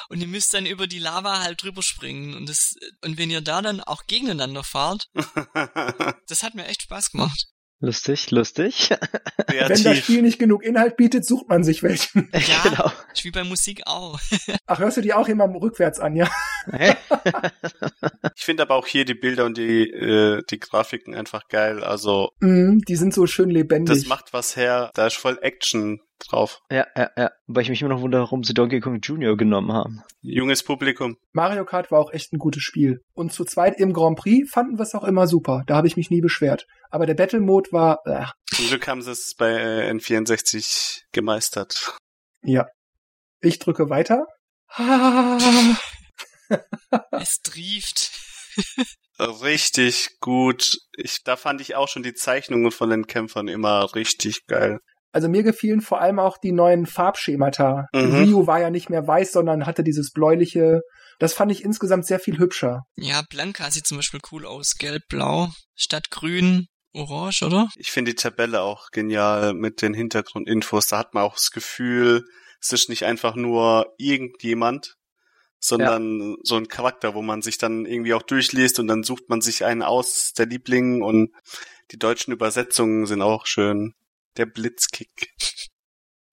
und ihr müsst dann über die Lava halt drüber springen. Und das, und wenn ihr da dann auch gegeneinander fahrt, das hat mir echt Spaß gemacht. Lustig, lustig. Wenn das Kreativ. Spiel nicht genug Inhalt bietet, sucht man sich welchen. Ja. genau. Ist wie bei Musik auch. Ach, hörst du die auch immer rückwärts an, ja? Hä? Ich finde aber auch hier die Bilder und die, äh, die Grafiken einfach geil. Also Mhm, die sind so schön lebendig. das macht was her. Da ist voll Action drauf. ja, ja, ja. Wobei ich mich immer noch wundere, warum sie Donkey Kong Jr. genommen haben. Junges Publikum. Mario Kart war auch echt ein gutes Spiel. Und zu zweit im Grand Prix fanden wir es auch immer super. Da habe ich mich nie beschwert. Aber der Battle Mode war, äh, Zum Glück haben sie es bei äh, N64 gemeistert. ja. Ich drücke weiter. es trieft. Richtig gut. Ich, da fand ich auch schon die Zeichnungen von den Kämpfern immer richtig geil. Also mir gefielen vor allem auch die neuen Farbschemata. Mhm. Ryu war ja nicht mehr weiß, sondern hatte dieses bläuliche. Das fand ich insgesamt sehr viel hübscher. Ja, Blanka sieht zum Beispiel cool aus. Gelb-blau statt grün, orange, oder? Ich finde die Tabelle auch genial mit den Hintergrundinfos. Da hat man auch das Gefühl, es ist nicht einfach nur irgendjemand, sondern so ein Charakter, wo man sich dann irgendwie auch durchliest und dann sucht man sich einen aus, der Liebling und die deutschen Übersetzungen sind auch schön. Der Blitzkick.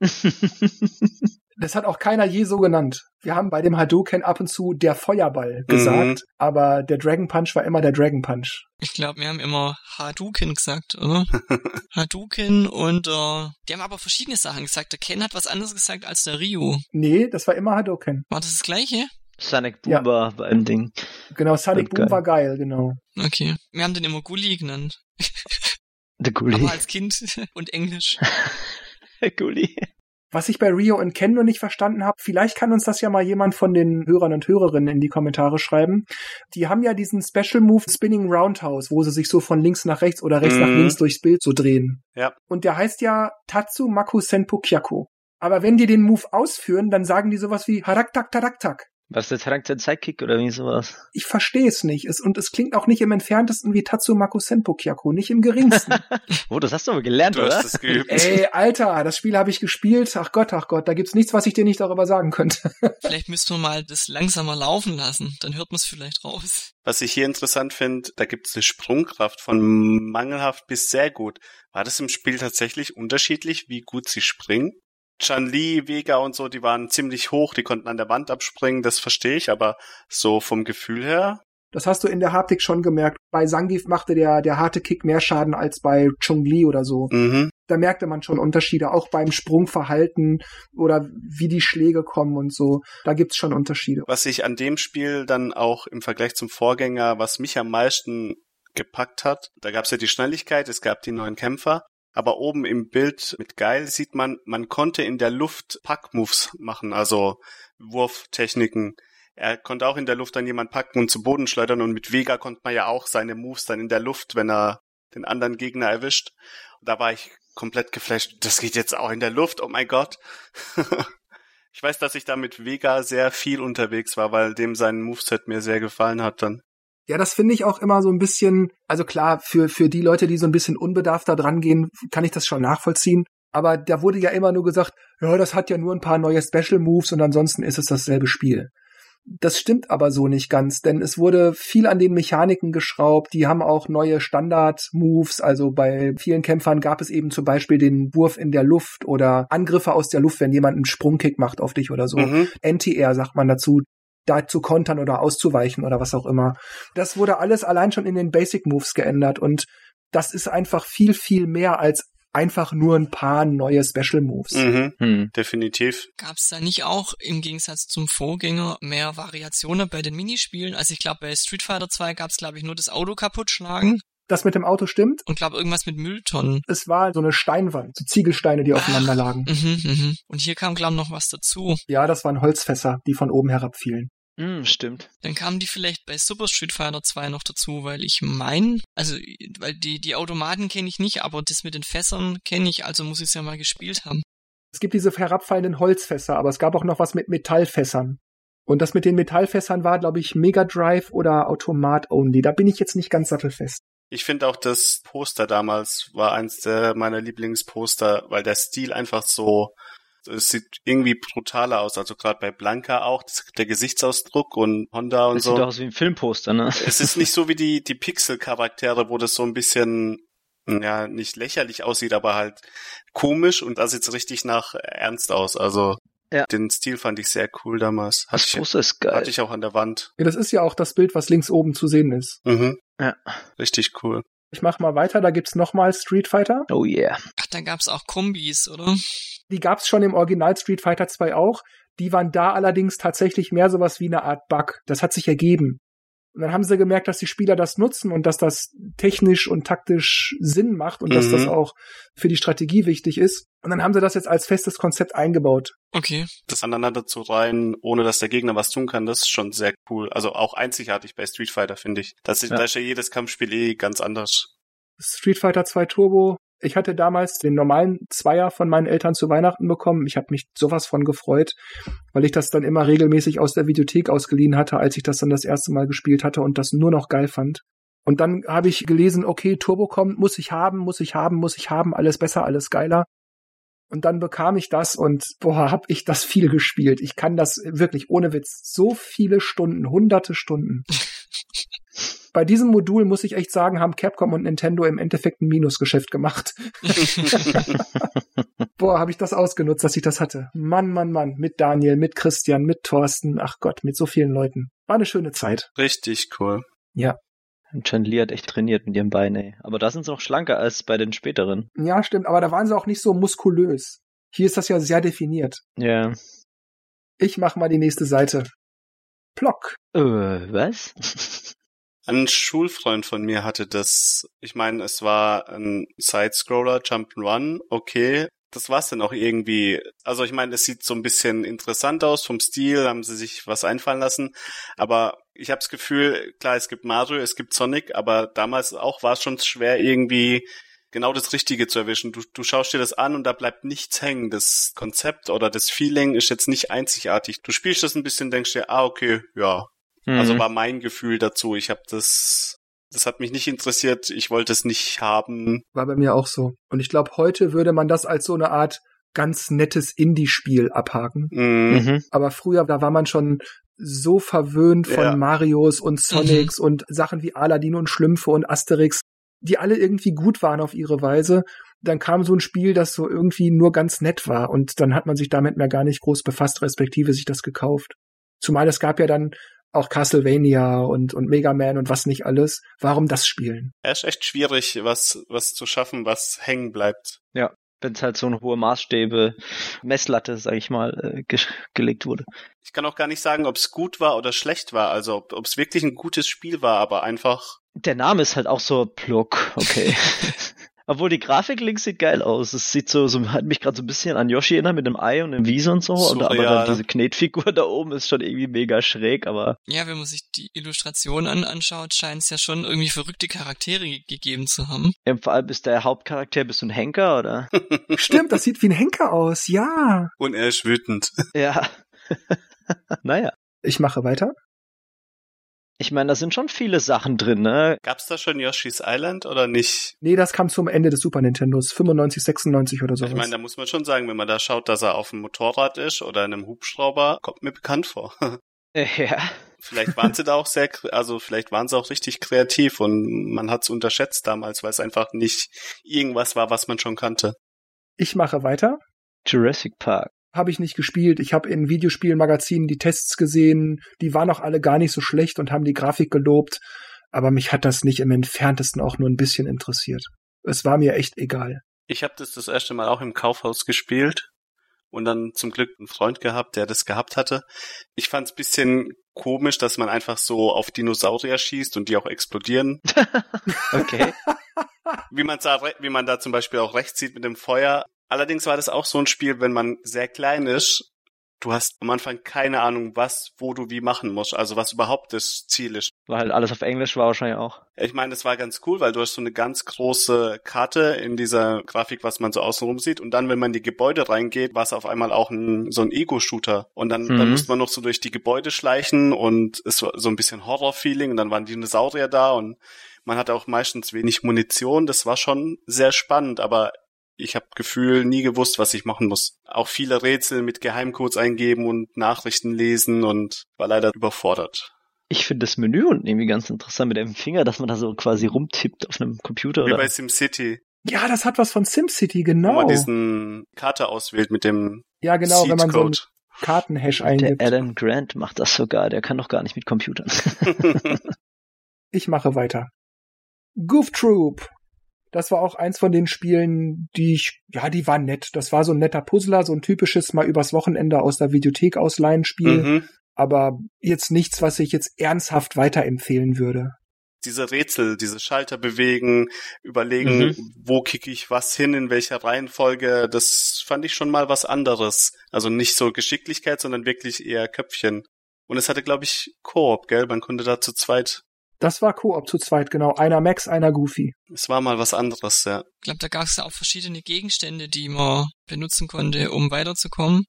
Das hat auch keiner je so genannt. Wir haben bei dem Hadouken ab und zu der Feuerball gesagt, aber der Dragon Punch war immer der Dragon Punch. Ich glaube, wir haben immer Hadouken gesagt, oder? Hadouken und äh, die haben aber verschiedene Sachen gesagt. Der Ken hat was anderes gesagt als der Ryu. Nee, das war immer Hadouken. War das das gleiche? Sonic Boom Ja. war beim Ding. Genau, Sonic Boom geil. war geil, genau. Okay. Wir haben den immer Gulli genannt. Der Gulli. Aber als Kind und Englisch. Der Gulli. Was ich bei Rio und Ken nur nicht verstanden habe, vielleicht kann uns das ja mal jemand von den Hörern und Hörerinnen in die Kommentare schreiben. Die haben ja diesen Special Move Spinning Roundhouse, wo sie sich so von links nach rechts oder rechts nach Mhm. links durchs Bild so drehen. Ja. Und der heißt ja Tatsu Maku Senpu Kyaku. Aber wenn die den Move ausführen, dann sagen die sowas wie Harak Tak Tarak Tak. Was der Charakter Sidekick oder wie sowas? Ich verstehe es nicht. Es, und es klingt auch nicht im entferntesten wie Tatsu Maku Senpu Kyaku, nicht im geringsten. Oh, das hast du aber gelernt, Du oder? hast es geübt. Ey, Alter, das Spiel habe ich gespielt. Ach Gott, ach Gott, da gibt's nichts, was ich dir nicht darüber sagen könnte. Vielleicht müssten wir mal das langsamer laufen lassen. Dann hört man es vielleicht raus. Was ich hier interessant finde, da gibt es eine Sprungkraft von mangelhaft bis sehr gut. War das im Spiel tatsächlich unterschiedlich, wie gut sie springen? Chan-Li, Vega und so, die waren ziemlich hoch, die konnten an der Wand abspringen, das verstehe ich, aber so vom Gefühl her, Das hast du in der Haptik schon gemerkt. Bei Zangief machte der, der harte Kick mehr Schaden als bei Chun-Li oder so. mhm. Da merkte man schon Unterschiede, auch beim Sprungverhalten oder wie die Schläge kommen und so. Da gibt's schon Unterschiede. was ich an dem Spiel dann auch im Vergleich zum Vorgänger, was mich am meisten gepackt hat, da gab es ja die Schnelligkeit, es gab die neuen Kämpfer, aber oben im Bild mit Geil sieht man, man konnte in der Luft Pack-Moves machen, also Wurftechniken. Er konnte auch in der Luft dann jemand packen und zu Boden schleudern und mit Vega konnte man ja auch seine Moves dann in der Luft, wenn er den anderen Gegner erwischt. Und da war ich komplett geflasht. Das geht jetzt auch in der Luft, oh mein Gott. ich weiß, dass ich da mit Vega sehr viel unterwegs war, weil dem sein Moveset mir sehr gefallen hat dann. Ja, das finde ich auch immer so ein bisschen, also klar, für, für die Leute, die so ein bisschen unbedarfter dran gehen, kann ich das schon nachvollziehen. Aber da wurde ja immer nur gesagt, ja, das hat ja nur ein paar neue Special Moves und ansonsten ist es dasselbe Spiel. Das stimmt aber so nicht ganz, denn es wurde viel an den Mechaniken geschraubt. Die haben auch neue Standard-Moves. Also bei vielen Kämpfern gab es eben zum Beispiel den Wurf in der Luft oder Angriffe aus der Luft, wenn jemand einen Sprungkick macht auf dich oder so. Mhm. Anti-Air sagt man dazu, da zu kontern oder auszuweichen oder was auch immer. Das wurde alles allein schon in den Basic Moves geändert und das ist einfach viel, viel mehr als einfach nur ein paar neue Special Moves. Mhm. Hm. Definitiv. Gab es da nicht auch im Gegensatz zum Vorgänger mehr Variationen bei den Minispielen? Also ich glaube, bei Street Fighter 2 gab es, glaube ich, nur das Auto kaputtschlagen Das mit dem Auto stimmt. und glaube irgendwas mit Mülltonnen. Es war so eine Steinwand, so Ziegelsteine, die aufeinander lagen. Mhm, mhm. Und hier kam, glaube ich, noch was dazu. Ja, das waren Holzfässer, die von oben herabfielen. Hm, stimmt. Dann kamen die vielleicht bei Super Street Fighter 2 noch dazu, weil ich mein, also weil die die Automaten kenne ich nicht, aber das mit den Fässern kenne ich, also muss ich es ja mal gespielt haben. Es gibt diese herabfallenden Holzfässer, aber es gab auch noch was mit Metallfässern. Und das mit den Metallfässern war, glaube ich, Mega Drive oder Automat Only. Da bin ich jetzt nicht ganz sattelfest. Ich finde auch das Poster damals war eins der meiner Lieblingsposter, weil der Stil einfach so, es sieht irgendwie brutaler aus. Also gerade bei Blanca auch, das, der Gesichtsausdruck und Honda und Das so. sieht aus wie ein Filmposter, ne? Es ist nicht so wie die, die Pixel-Charaktere, wo das so ein bisschen, ja, nicht lächerlich aussieht, aber halt komisch und da sieht's richtig nach ernst aus. Also Ja. den Stil fand ich sehr cool damals. Hatte Das ich, Poster ist geil. hatte ich auch an der Wand. Ja, das ist ja auch das Bild, was links oben zu sehen ist. Mhm. Ja. Richtig cool. Ich mach mal weiter, da gibt's nochmal Street Fighter. Oh yeah. Ach, da gab's auch Kombis, oder? Die gab's schon im Original Street Fighter 2 auch. Die waren da allerdings tatsächlich mehr sowas wie eine Art Bug. Das hat sich ergeben. Und dann haben sie gemerkt, dass die Spieler das nutzen und dass das technisch und taktisch Sinn macht und mhm. dass das mhm. auch für die Strategie wichtig ist. Und dann haben sie das jetzt als festes Konzept eingebaut. Okay. Das aneinander zu reihen, ohne dass der Gegner was tun kann, das ist schon sehr cool. Also auch einzigartig bei Street Fighter, finde ich. Das ist, ja. Da ist ja jedes Kampfspiel eh ganz anders. Street Fighter 2 Turbo ich hatte damals den normalen Zweier von meinen Eltern zu Weihnachten bekommen. Ich habe mich sowas von gefreut, weil ich das dann immer regelmäßig aus der Videothek ausgeliehen hatte, als ich das dann das erste Mal gespielt hatte und das nur noch geil fand. Und dann habe ich gelesen, okay, Turbo kommt, muss ich haben, muss ich haben, muss ich haben, alles besser, alles geiler. Und dann bekam ich das und boah, hab ich das viel gespielt. Ich kann das wirklich ohne Witz so viele Stunden, hunderte Stunden. bei diesem Modul muss ich echt sagen, haben Capcom und Nintendo im Endeffekt ein Minusgeschäft gemacht. Boah, habe ich das ausgenutzt, dass ich das hatte. Mann, Mann, Mann. Mit Daniel, mit Christian, mit Thorsten. Ach Gott, mit so vielen Leuten. War eine schöne Zeit. Richtig cool. Ja. Und Chan Li hat echt trainiert mit ihrem Bein, ey. Aber da sind sie noch schlanker als bei den späteren. Ja, stimmt. Aber da waren sie auch nicht so muskulös. Hier ist das ja sehr definiert. Ja. Ich mach mal die nächste Seite. Plock. Äh, was? Ein Schulfreund von mir hatte das, ich meine, es war ein Sidescroller, Jump'n'Run, okay. Das war's dann auch irgendwie. Also ich meine, es sieht so ein bisschen interessant aus vom Stil, haben sie sich was einfallen lassen. Aber ich habe das Gefühl, klar, es gibt Mario, es gibt Sonic, aber damals auch war es schon schwer, irgendwie genau das Richtige zu erwischen. Du, du schaust dir das an und da bleibt nichts hängen. Das Konzept oder das Feeling ist jetzt nicht einzigartig. Du spielst das ein bisschen, denkst dir, ah, okay, ja, mhm. Also war mein Gefühl dazu. Ich habe das, das hat mich nicht interessiert. Ich wollte es nicht haben. War bei mir auch so. Und ich glaube, heute würde man das als so eine Art ganz nettes Indie-Spiel abhaken. Mhm. mhm. Aber früher, da war man schon so verwöhnt von ja. Marios und Sonics mhm. und Sachen wie Aladdin und Schlümpfe und Asterix, die alle irgendwie gut waren auf ihre Weise. Dann kam so ein Spiel, das so irgendwie nur ganz nett war und dann hat man sich damit mehr gar nicht groß befasst, respektive sich das gekauft. Zumal es gab ja dann auch Castlevania und, und Mega Man und was nicht alles. Warum das spielen? Es ist echt schwierig, was, was zu schaffen, was hängen bleibt. Ja, wenn es halt so eine hohe Maßstäbe, Messlatte, sag ich mal, äh, ge gelegt wurde. Ich kann auch gar nicht sagen, ob es gut war oder schlecht war, also ob es wirklich ein gutes Spiel war, aber einfach. Der Name ist halt auch so Pluck, okay. Obwohl die Grafik links sieht geil aus. Es sieht so, so hat mich gerade so ein bisschen an Yoshi erinnert mit dem Ei und dem Wiese und so. und aber dann diese Knetfigur da oben ist schon irgendwie mega schräg, aber. Ja, wenn man sich die Illustration an, anschaut, scheint es ja schon irgendwie verrückte Charaktere gegeben zu haben. Ja, vor allem ist der Hauptcharakter bist du ein Henker, oder? Stimmt, das sieht wie ein Henker aus, ja. Und er ist wütend. Ja. naja. Ich mache weiter. Ich meine, da sind schon viele Sachen drin, ne? Gab's da schon Yoshi's Island oder nicht? Nee, das kam zum Ende des Super Nintendos, 95, 96 oder so. Ich meine, da muss man schon sagen, wenn man da schaut, dass er auf dem Motorrad ist oder in einem Hubschrauber, kommt mir bekannt vor. ja. Vielleicht waren sie da auch sehr, also vielleicht waren sie auch richtig kreativ und man hat's unterschätzt damals, weil es einfach nicht irgendwas war, was man schon kannte. Ich mache weiter. Jurassic Park habe ich nicht gespielt. Ich habe in Videospielmagazinen die Tests gesehen, die waren auch alle gar nicht so schlecht und haben die Grafik gelobt, aber mich hat das nicht im entferntesten auch nur ein bisschen interessiert. Es war mir echt egal. Ich habe das das erste Mal auch im Kaufhaus gespielt und dann zum Glück einen Freund gehabt, der das gehabt hatte. Ich fand es bisschen komisch, dass man einfach so auf Dinosaurier schießt und die auch explodieren. okay. wie man da, wie man da zum Beispiel auch rechts sieht mit dem Feuer. Allerdings war das auch so ein Spiel, wenn man sehr klein ist, du hast am Anfang keine Ahnung, was, wo du wie machen musst, also was überhaupt das Ziel ist. Weil halt alles auf Englisch war wahrscheinlich auch. Ich meine, das war ganz cool, weil du hast so eine ganz große Karte in dieser Grafik, was man so außenrum sieht. Und dann, wenn man in die Gebäude reingeht, war es auf einmal auch ein, so ein Ego-Shooter. Und dann, mhm. dann musste man noch so durch die Gebäude schleichen und es war so ein bisschen Horror-Feeling und dann waren Dinosaurier da und man hatte auch meistens wenig Munition. Das war schon sehr spannend, aber ich habe Gefühl nie gewusst, was ich machen muss. Auch viele Rätsel mit Geheimcodes eingeben und Nachrichten lesen und war leider überfordert. Ich finde das Menü unten irgendwie ganz interessant mit dem Finger, dass man da so quasi rumtippt auf einem Computer. Wie oder? bei SimCity. Ja, das hat was von SimCity, genau. Wo man diesen Karte auswählt mit dem Ja, genau, wenn man so einen Kartenhash eingibt. Der Alan Grant macht das sogar, der kann doch gar nicht mit Computern. ich mache weiter. Goof Troop. Das war auch eins von den Spielen, die ich, ja, die waren nett. Das war so ein netter Puzzler, so ein typisches mal übers Wochenende aus der Videothek ausleihen Spiel. Mhm. aber jetzt nichts, was ich jetzt ernsthaft weiterempfehlen würde. Diese Rätsel, diese Schalter bewegen, überlegen, mhm. wo kicke ich was hin, in welcher Reihenfolge, das fand ich schon mal was anderes. Also nicht so Geschicklichkeit, sondern wirklich eher Köpfchen. Und es hatte, glaube ich, Koop, gell? Man konnte da zu zweit. Das war Koop zu zweit, genau. Einer Max, einer Goofy. Es war mal was anderes, ja. Ich glaube, da gab es auch verschiedene Gegenstände, die man benutzen konnte, um weiterzukommen.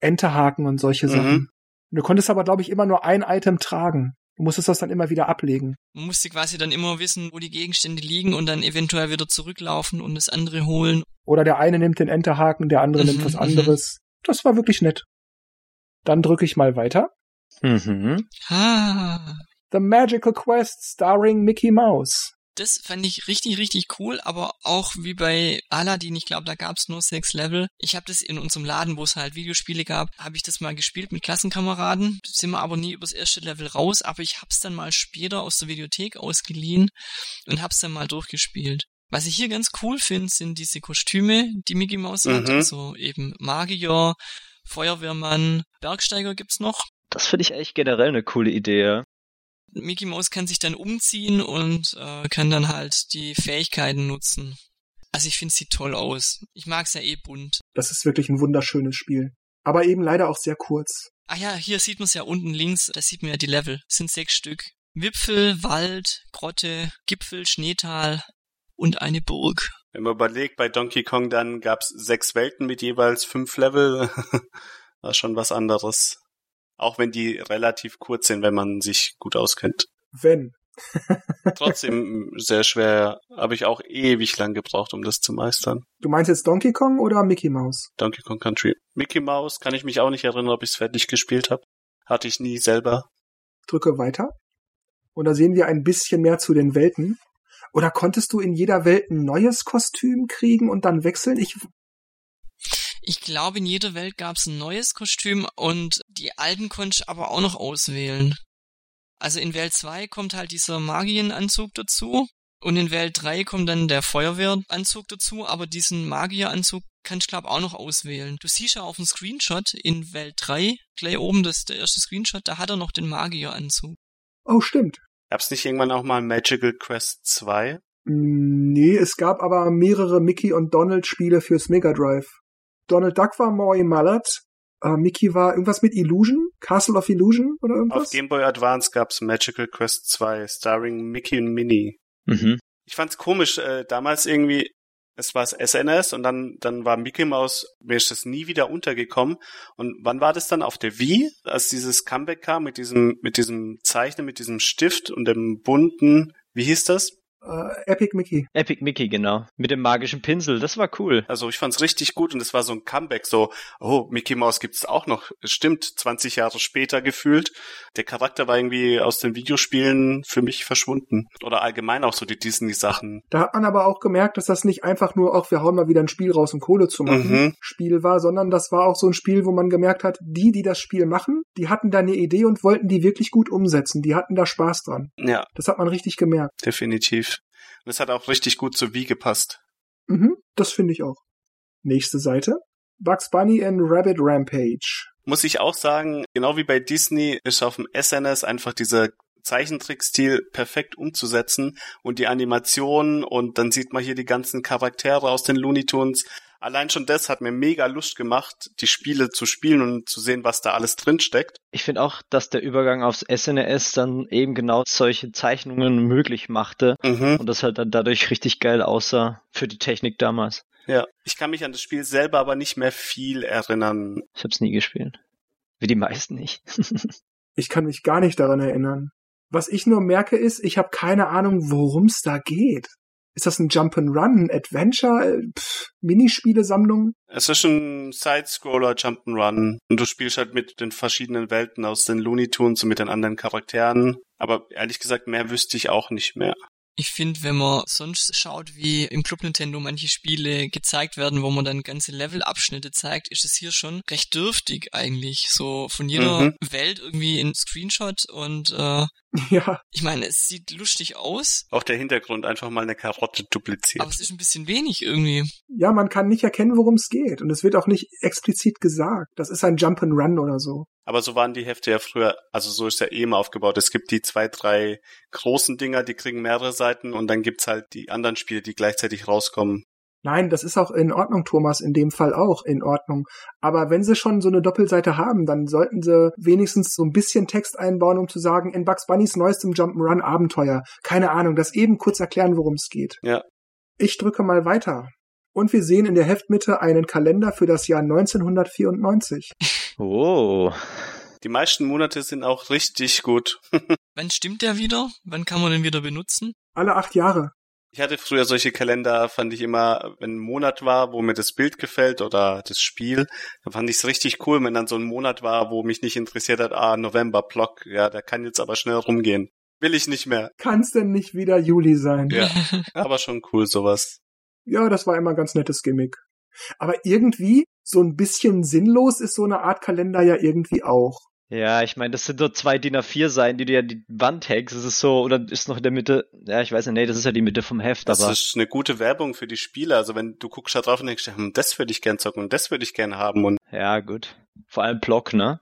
Enterhaken und solche mhm. Sachen. Du konntest aber, glaube ich, immer nur ein Item tragen. Du musstest das dann immer wieder ablegen. Man musste quasi dann immer wissen, wo die Gegenstände liegen und dann eventuell wieder zurücklaufen und das andere holen. Oder der eine nimmt den Enterhaken, der andere mhm, nimmt was mhm. anderes. Das war wirklich nett. Dann drücke ich mal weiter. Mhm. Ah. The Magical Quest starring Mickey Mouse. Das fand ich richtig, richtig cool, aber auch wie bei Aladdin, ich glaube, da gab's nur sechs Level. Ich habe das in unserem Laden, wo es halt Videospiele gab, habe ich das mal gespielt mit Klassenkameraden. Sind wir aber nie übers erste Level raus, aber ich hab's dann mal später aus der Videothek ausgeliehen und hab's dann mal durchgespielt. Was ich hier ganz cool finde, sind diese Kostüme, die Mickey Mouse mhm. hat. Also eben Magier, Feuerwehrmann, Bergsteiger gibt's noch. Das finde ich echt generell eine coole Idee. Mickey Mouse kann sich dann umziehen und äh, kann dann halt die Fähigkeiten nutzen. Also ich finde, sieht toll aus. Ich mag's ja eh bunt. Das ist wirklich ein wunderschönes Spiel. Aber eben leider auch sehr kurz. Ah ja, hier sieht man es ja unten links, da sieht man ja die Level. Das sind sechs Stück. Wipfel, Wald, Grotte, Gipfel, Schneetal und eine Burg. Wenn man überlegt, bei Donkey Kong dann gab's sechs Welten mit jeweils fünf Level. War schon was anderes. Auch wenn die relativ kurz sind, wenn man sich gut auskennt. Wenn. Trotzdem sehr schwer. Habe ich auch ewig lang gebraucht, um das zu meistern. Du meinst jetzt Donkey Kong oder Mickey Mouse? Donkey Kong Country. Mickey Mouse kann ich mich auch nicht erinnern, ob ich es fertig gespielt habe. Hatte ich nie selber. Drücke weiter. Und da sehen wir ein bisschen mehr zu den Welten. Oder konntest du in jeder Welt ein neues Kostüm kriegen und dann wechseln? Ich ich glaube, in jeder Welt gab es ein neues Kostüm und die alten konnte ich aber auch noch auswählen. Also in Welt 2 kommt halt dieser Magienanzug dazu und in Welt 3 kommt dann der Feuerwehranzug dazu, aber diesen Magieranzug kann ich glaube auch noch auswählen. Du siehst ja auf dem Screenshot in Welt 3, gleich oben das der erste Screenshot, da hat er noch den Magieranzug. Oh, stimmt. Gab's nicht irgendwann auch mal Magical Quest 2? Nee, es gab aber mehrere Mickey und Donald Spiele fürs Mega Drive. Donald Duck war Maury Mallard. Äh, Mickey war irgendwas mit Illusion? Castle of Illusion oder irgendwas? Auf Game Boy Advance gab's Magical Quest 2, starring Mickey und Minnie. Mhm. Ich fand's komisch, äh, damals irgendwie, es war SNS und dann, dann war Mickey Mouse, mir ist das nie wieder untergekommen. Und wann war das dann auf der Wii, als dieses Comeback kam mit diesem, mit diesem Zeichnen, mit diesem Stift und dem bunten, wie hieß das? Uh, Epic Mickey. Epic Mickey, genau. Mit dem magischen Pinsel, das war cool. Also ich fand's richtig gut und es war so ein Comeback, so, oh, Mickey Mouse gibt's auch noch. Stimmt, 20 Jahre später gefühlt. Der Charakter war irgendwie aus den Videospielen für mich verschwunden. Oder allgemein auch so die Disney-Sachen. Da hat man aber auch gemerkt, dass das nicht einfach nur, auch wir hauen mal wieder ein Spiel raus, um Kohle zu machen, mhm. Spiel war, sondern das war auch so ein Spiel, wo man gemerkt hat, die, die das Spiel machen, die hatten da eine Idee und wollten die wirklich gut umsetzen. Die hatten da Spaß dran. Ja. Das hat man richtig gemerkt. Definitiv. Und es hat auch richtig gut zu Wie gepasst. Mhm, das finde ich auch. Nächste Seite. Bugs Bunny and Rabbit Rampage. Muss ich auch sagen, genau wie bei Disney ist auf dem SNS einfach dieser Zeichentrickstil perfekt umzusetzen und die Animation und dann sieht man hier die ganzen Charaktere aus den Looney Tunes Allein schon das hat mir mega Lust gemacht, die Spiele zu spielen und zu sehen, was da alles drin steckt. Ich finde auch, dass der Übergang aufs SNES dann eben genau solche Zeichnungen möglich machte mhm. und das halt dann dadurch richtig geil aussah für die Technik damals. Ja, ich kann mich an das Spiel selber aber nicht mehr viel erinnern. Ich hab's nie gespielt. Wie die meisten nicht. ich kann mich gar nicht daran erinnern. Was ich nur merke ist, ich habe keine Ahnung, worum es da geht. Ist das ein Jump'n'Run, Adventure, Pff, Minispiele-Sammlung? Es ist ein Side-Scroller Jump'n'Run und du spielst halt mit den verschiedenen Welten aus den Looney Tunes und mit den anderen Charakteren. Aber ehrlich gesagt, mehr wüsste ich auch nicht mehr. Ich finde, wenn man sonst schaut, wie im Club Nintendo manche Spiele gezeigt werden, wo man dann ganze Levelabschnitte zeigt, ist es hier schon recht dürftig eigentlich. So von jeder mhm. Welt irgendwie ein Screenshot und äh, ja. Ich meine, es sieht lustig aus. Auch der Hintergrund einfach mal eine Karotte dupliziert. Aber es ist ein bisschen wenig irgendwie. Ja, man kann nicht erkennen, worum es geht. Und es wird auch nicht explizit gesagt. Das ist ein Jump and Run oder so. Aber so waren die Hefte ja früher, also so ist ja eh immer aufgebaut. Es gibt die zwei, drei großen Dinger, die kriegen mehrere Seiten und dann gibt's halt die anderen Spiele, die gleichzeitig rauskommen. Nein, das ist auch in Ordnung, Thomas, in dem Fall auch in Ordnung. Aber wenn sie schon so eine Doppelseite haben, dann sollten sie wenigstens so ein bisschen Text einbauen, um zu sagen, in Bugs Bunnys neuestem Jump'n'Run Abenteuer. Keine Ahnung, das eben kurz erklären, worum es geht. Ja. Ich drücke mal weiter. Und wir sehen in der Heftmitte einen Kalender für das Jahr 1994. Oh. Die meisten Monate sind auch richtig gut. Wann stimmt der wieder? Wann kann man den wieder benutzen? Alle acht Jahre. Ich hatte früher solche Kalender, fand ich immer, wenn ein Monat war, wo mir das Bild gefällt oder das Spiel, dann fand ich es richtig cool, wenn dann so ein Monat war, wo mich nicht interessiert hat, ah, November Block, ja, der kann jetzt aber schnell rumgehen. Will ich nicht mehr. Kann's denn nicht wieder Juli sein? Ja, aber schon cool sowas. Ja, das war immer ein ganz nettes Gimmick. Aber irgendwie, so ein bisschen sinnlos ist so eine Art Kalender ja irgendwie auch. Ja, ich meine, das sind nur zwei DIN A4 Seiten, die du ja die Wand hängst. Das ist so, oder ist noch in der Mitte, ja, ich weiß nicht, nee, das ist ja die Mitte vom Heft, das aber. Das ist eine gute Werbung für die Spieler. Also wenn du guckst da drauf und denkst, hm, das würde ich gern zocken und das würde ich gern haben und. Ja, gut. Vor allem Block, ne?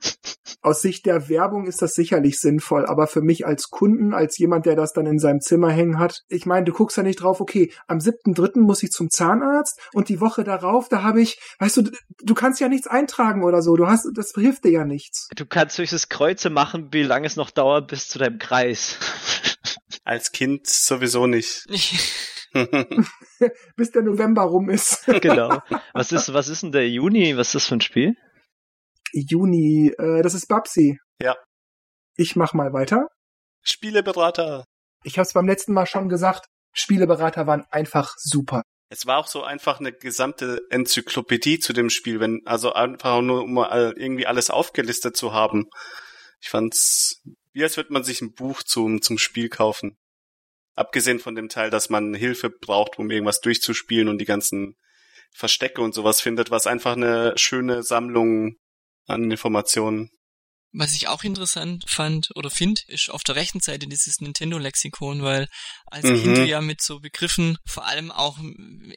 Aus Sicht der Werbung ist das sicherlich sinnvoll, aber für mich als Kunden, als jemand, der das dann in seinem Zimmer hängen hat, ich meine, du guckst ja nicht drauf, okay, am 7.3. muss ich zum Zahnarzt und die Woche darauf, da habe ich, weißt du, du kannst ja nichts eintragen oder so, du hast, das hilft dir ja nichts. Du kannst höchstens Kreuze machen, wie lange es noch dauert bis zu deinem Kreis. Als Kind sowieso nicht. bis der November rum ist. genau. Was ist, was ist denn der Juni? Was ist das für ein Spiel? Juni, äh, das ist Babsi. Ja. Ich mach mal weiter. Spieleberater. Ich habe es beim letzten Mal schon gesagt, Spieleberater waren einfach super. Es war auch so einfach eine gesamte Enzyklopädie zu dem Spiel, wenn also einfach nur um mal irgendwie alles aufgelistet zu haben. Ich fand's wie als würde man sich ein Buch zum zum Spiel kaufen. Abgesehen von dem Teil, dass man Hilfe braucht, um irgendwas durchzuspielen und die ganzen Verstecke und sowas findet, was einfach eine schöne Sammlung an Informationen. Was ich auch interessant fand oder finde, ist auf der rechten Seite dieses Nintendo-Lexikon, weil als mhm. Kind ja mit so Begriffen, vor allem auch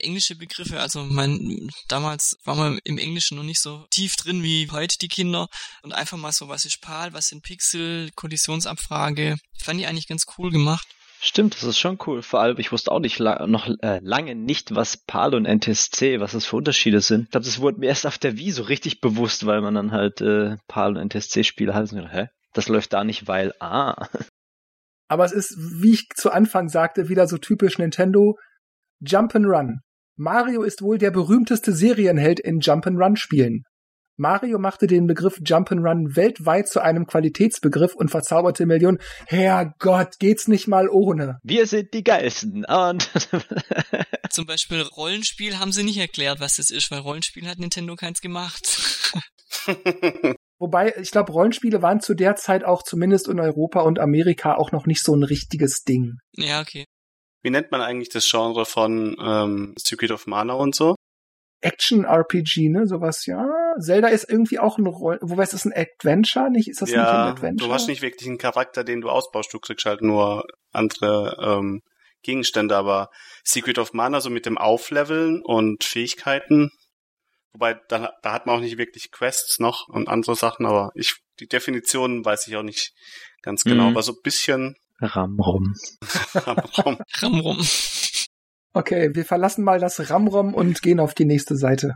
englische Begriffe, also mein, damals war man im Englischen noch nicht so tief drin wie heute die Kinder und einfach mal so, was ist PAL, was sind Pixel, Kollisionsabfrage, fand ich eigentlich ganz cool gemacht. Stimmt, das ist schon cool. Vor allem, ich wusste auch nicht noch äh, lange nicht, was PAL und NTSC, was das für Unterschiede sind. Ich glaube, das wurde mir erst auf der Wii so richtig bewusst, weil man dann halt äh, PAL und NTSC-Spiele hat. Hä? Das läuft da nicht, weil ah. Aber es ist, wie ich zu Anfang sagte, wieder so typisch Nintendo. Jump'n'Run. Mario ist wohl der berühmteste Serienheld in Jump'n'Run-Spielen. Mario machte den Begriff Jump'n'Run weltweit zu einem Qualitätsbegriff und verzauberte Millionen. Herrgott, geht's nicht mal ohne. Wir sind die Geilsten. Und Zum Beispiel Rollenspiel haben sie nicht erklärt, was das ist, weil Rollenspiel hat Nintendo keins gemacht. Wobei, ich glaube, Rollenspiele waren zu der Zeit auch zumindest in Europa und Amerika auch noch nicht so ein richtiges Ding. Ja, okay. Wie nennt man eigentlich das Genre von ähm, Secret of Mana und so? Action-RPG, ne? Sowas, ja. Zelda ist irgendwie auch ein Roll, wobei es ist ein Adventure, nicht? Ist das ja, nicht ein Adventure? Du hast nicht wirklich einen Charakter, den du ausbaust, du kriegst halt nur andere ähm, Gegenstände, aber Secret of Mana so mit dem Aufleveln und Fähigkeiten, wobei da, da hat man auch nicht wirklich Quests noch und andere Sachen, aber ich die Definition weiß ich auch nicht ganz genau, mhm. aber so ein bisschen Ramrum. Ramrum. Ramrum. Okay, wir verlassen mal das Ramrom und gehen auf die nächste Seite.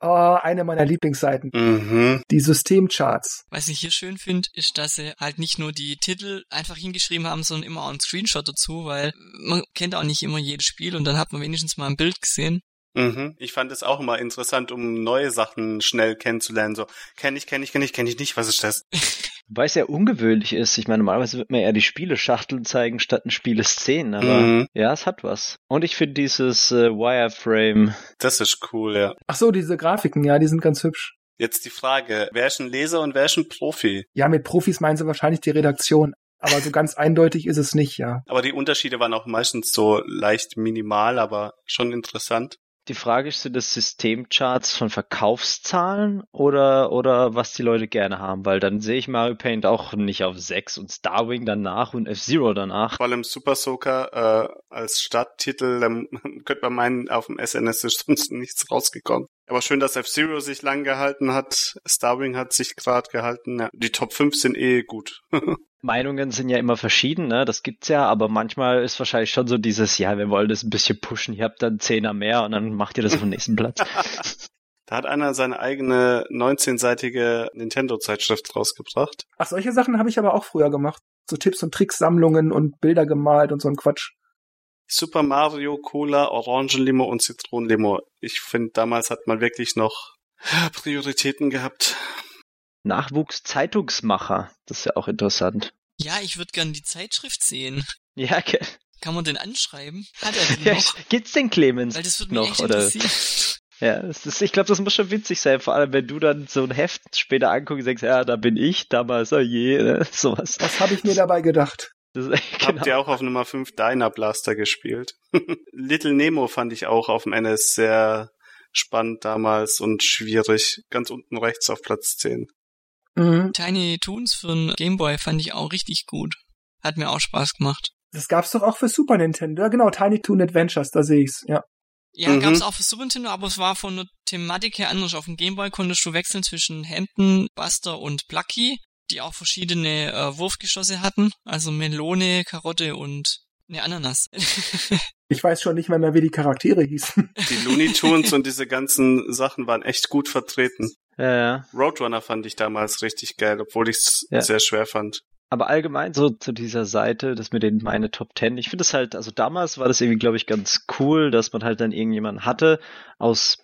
Oh, eine meiner Lieblingsseiten. Mhm. Die Systemcharts. Was ich hier schön finde, ist, dass sie halt nicht nur die Titel einfach hingeschrieben haben, sondern immer auch einen Screenshot dazu, weil man kennt auch nicht immer jedes Spiel und dann hat man wenigstens mal ein Bild gesehen. Mhm. Ich fand es auch immer interessant, um neue Sachen schnell kennenzulernen. So, kenne ich, kenne ich, kenne ich, kenne ich nicht, was ist das? Weil es ja ungewöhnlich ist. Ich meine, normalerweise wird man eher die Spieleschachteln zeigen statt ein Spieleszenen, aber mhm. ja, es hat was. Und ich finde dieses äh, Wireframe. Das ist cool, ja. Ach so, diese Grafiken, ja, die sind ganz hübsch. Jetzt die Frage, wer ist ein Leser und wer ist ein Profi? Ja, mit Profis meinen sie wahrscheinlich die Redaktion. Aber so ganz eindeutig ist es nicht, ja. Aber die Unterschiede waren auch meistens so leicht minimal, aber schon interessant. Die Frage ist, sind das Systemcharts von Verkaufszahlen oder, oder was die Leute gerne haben? Weil dann sehe ich Mario Paint auch nicht auf 6 und Starwing danach und F-Zero danach. Vor allem Super Soaker äh, als Starttitel, dann könnte man meinen, auf dem SNS ist sonst nichts rausgekommen. Aber schön, dass F-Zero sich lang gehalten hat. Starwing hat sich gerade gehalten. Ja, die Top 5 sind eh gut. Meinungen sind ja immer verschieden, ne? Das gibt's ja, aber manchmal ist wahrscheinlich schon so dieses, ja, wir wollen das ein bisschen pushen, ihr habt dann Zehner mehr und dann macht ihr das auf den nächsten Platz. da hat einer seine eigene 19-seitige Nintendo-Zeitschrift rausgebracht. Ach, solche Sachen habe ich aber auch früher gemacht. So Tipps und Tricksammlungen und Bilder gemalt und so ein Quatsch. Super Mario, Cola, Orangenlimo und Zitronenlimo. Ich finde, damals hat man wirklich noch Prioritäten gehabt. Nachwuchs-Zeitungsmacher, das ist ja auch interessant. Ja, ich würde gern die Zeitschrift sehen. Ja, okay. Kann man den anschreiben? Hat er die noch? Gibt's den Clemens Weil das würde mich noch, echt oder? Ja, ist, ich glaube, das muss schon witzig sein, vor allem wenn du dann so ein Heft später anguckst und denkst, ja, da bin ich, damals, oh je, ne? sowas. Was habe ich mir dabei gedacht? Das, genau. Habt ihr auch auf Nummer 5 Diner Blaster gespielt? Little Nemo fand ich auch auf dem NS sehr spannend damals und schwierig. Ganz unten rechts auf Platz 10. Mhm. Tiny Toons für den Gameboy fand ich auch richtig gut. Hat mir auch Spaß gemacht. Das gab's doch auch für Super Nintendo. Ja, genau, Tiny Toon Adventures, da sehe ich's, ja. Ja, mhm. gab's auch für Super Nintendo, aber es war von der Thematik her anders. Auf dem Gameboy konntest du wechseln zwischen Hampton, Buster und Plucky die auch verschiedene äh, Wurfgeschosse hatten, also Melone, Karotte und eine Ananas. ich weiß schon nicht mehr, mehr, wie die Charaktere hießen. Die Looney Tunes und diese ganzen Sachen waren echt gut vertreten. Ja. Roadrunner fand ich damals richtig geil, obwohl ich es ja. sehr schwer fand. Aber allgemein so zu dieser Seite, das mit den meine Top Ten, ich finde es halt, also damals war das irgendwie, glaube ich, ganz cool, dass man halt dann irgendjemanden hatte aus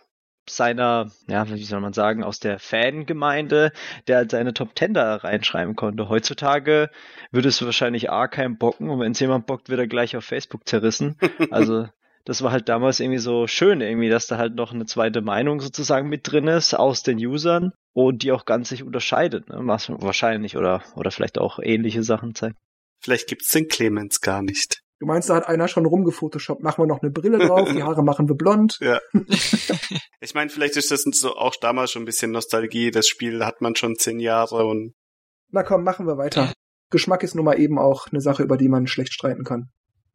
seiner, ja, wie soll man sagen, aus der Fangemeinde, der halt seine Top Ten da reinschreiben konnte. Heutzutage würde es wahrscheinlich A keinen bocken und wenn es jemand bockt, wird er gleich auf Facebook zerrissen. Also das war halt damals irgendwie so schön, irgendwie, dass da halt noch eine zweite Meinung sozusagen mit drin ist aus den Usern und die auch ganz sich unterscheidet, ne? Was wahrscheinlich oder, oder vielleicht auch ähnliche Sachen zeigt. Vielleicht gibt's den Clemens gar nicht. Du meinst, da hat einer schon rumgefotoshoppt, machen wir noch eine Brille drauf, die Haare machen wir blond. Ja. ich meine, vielleicht ist das so auch damals schon ein bisschen Nostalgie. Das Spiel hat man schon zehn Jahre und. Na komm, machen wir weiter. Geschmack ist nun mal eben auch eine Sache, über die man schlecht streiten kann.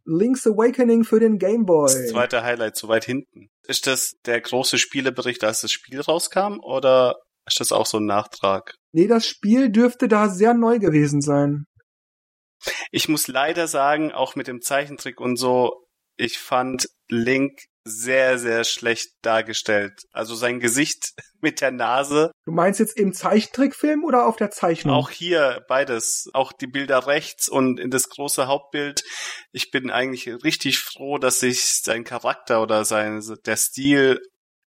Link's Awakening für den Game Boy. Das zweite Highlight, so weit hinten. Ist das der große Spielebericht, als das Spiel rauskam, oder ist das auch so ein Nachtrag? Nee, das Spiel dürfte da sehr neu gewesen sein. Ich muss leider sagen, auch mit dem Zeichentrick und so, ich fand Link sehr, sehr schlecht dargestellt. Also sein Gesicht mit der Nase. Du meinst jetzt im Zeichentrickfilm oder auf der Zeichnung? Auch hier beides. Auch die Bilder rechts und in das große Hauptbild. Ich bin eigentlich richtig froh, dass sich sein Charakter oder sein, der Stil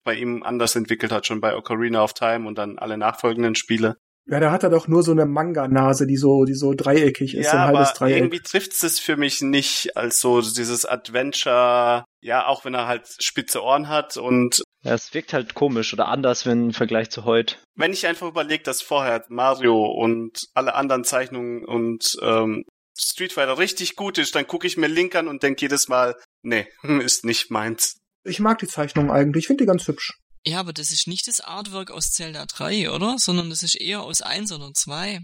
bei ihm anders entwickelt hat, schon bei Ocarina of Time und dann alle nachfolgenden Spiele. Ja, da hat er doch nur so eine Manga-Nase, die so, die so dreieckig ist, ja, so ein halbes aber Dreieck. Irgendwie trifft es für mich nicht als so dieses Adventure, ja, auch wenn er halt spitze Ohren hat und. Ja, es wirkt halt komisch oder anders, wenn im Vergleich zu heute. Wenn ich einfach überlege, dass vorher Mario und alle anderen Zeichnungen und ähm, Street Fighter richtig gut ist, dann gucke ich mir Link an und denke jedes Mal, nee, ist nicht meins. Ich mag die Zeichnung eigentlich, ich finde die ganz hübsch. Ja, aber das ist nicht das Artwork aus Zelda 3, oder? Sondern das ist eher aus 1 oder 2.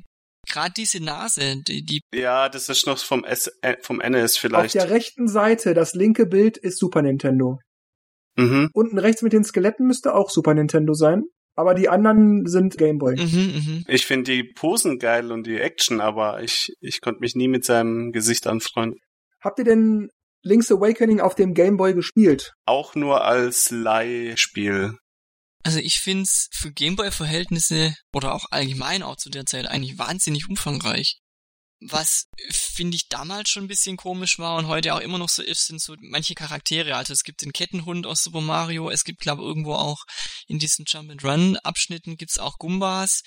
Gerade diese Nase, die, die. Ja, das ist noch vom, S äh, vom NES vielleicht. Auf der rechten Seite, das linke Bild ist Super Nintendo. Mhm. Unten rechts mit den Skeletten müsste auch Super Nintendo sein. Aber die anderen sind Gameboy. Mhm, mh. Ich finde die Posen geil und die Action, aber ich, ich konnte mich nie mit seinem Gesicht anfreunden. Habt ihr denn Link's Awakening auf dem Gameboy gespielt? Auch nur als Leihspiel. Also ich find's für Gameboy-Verhältnisse oder auch allgemein auch zu der Zeit eigentlich wahnsinnig umfangreich. Was finde ich damals schon ein bisschen komisch war und heute auch immer noch so ist, sind so manche Charaktere. Also es gibt den Kettenhund aus Super Mario, es gibt glaube irgendwo auch in diesen Jump and Run Abschnitten gibt's auch Gumbas.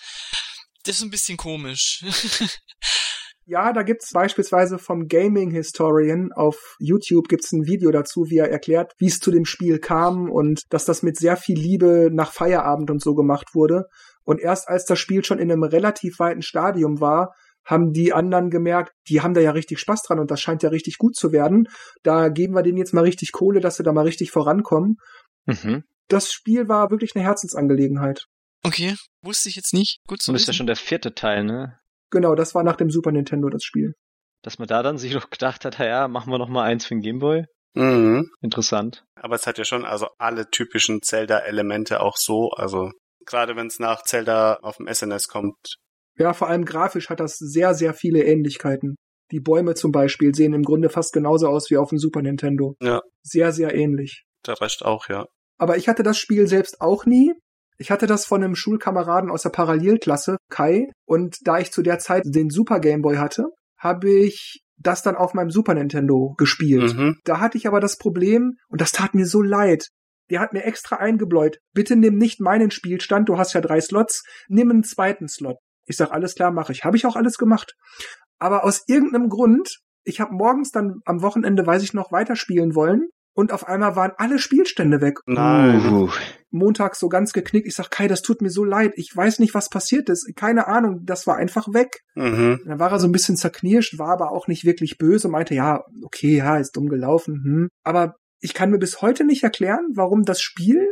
Das ist ein bisschen komisch. Ja, da gibt's beispielsweise vom Gaming Historian auf YouTube gibt's ein Video dazu, wie er erklärt, wie es zu dem Spiel kam und dass das mit sehr viel Liebe nach Feierabend und so gemacht wurde. Und erst als das Spiel schon in einem relativ weiten Stadium war, haben die anderen gemerkt, die haben da ja richtig Spaß dran und das scheint ja richtig gut zu werden. Da geben wir denen jetzt mal richtig Kohle, dass sie da mal richtig vorankommen. Mhm. Das Spiel war wirklich eine Herzensangelegenheit. Okay, wusste ich jetzt nicht. Gut zu Und ist ja schon der vierte Teil, ne? Genau, das war nach dem Super Nintendo das Spiel. Dass man da dann sich noch gedacht hat, ja, machen wir noch mal eins für den Gameboy. Mhm. Interessant. Aber es hat ja schon also alle typischen Zelda-Elemente auch so, also gerade wenn es nach Zelda auf dem SNS kommt. Ja, vor allem grafisch hat das sehr, sehr viele Ähnlichkeiten. Die Bäume zum Beispiel sehen im Grunde fast genauso aus wie auf dem Super Nintendo. Ja. Sehr, sehr ähnlich. Der Rest auch, ja. Aber ich hatte das Spiel selbst auch nie. Ich hatte das von einem Schulkameraden aus der Parallelklasse, Kai, und da ich zu der Zeit den Super Game Boy hatte, habe ich das dann auf meinem Super Nintendo gespielt. Mhm. Da hatte ich aber das Problem, und das tat mir so leid. Der hat mir extra eingebläut, bitte nimm nicht meinen Spielstand, du hast ja drei Slots, nimm einen zweiten Slot. Ich sag, alles klar, mache ich. Habe ich auch alles gemacht. Aber aus irgendeinem Grund, ich habe morgens dann am Wochenende, weiß ich noch, weiterspielen wollen und auf einmal waren alle Spielstände weg. Nein. Uh. Montags so ganz geknickt. Ich sag, Kai, das tut mir so leid. Ich weiß nicht, was passiert ist. Keine Ahnung. Das war einfach weg. Mhm. Dann war er so ein bisschen zerknirscht, war aber auch nicht wirklich böse, meinte, ja, okay, ja, ist dumm gelaufen. Hm. Aber ich kann mir bis heute nicht erklären, warum das Spiel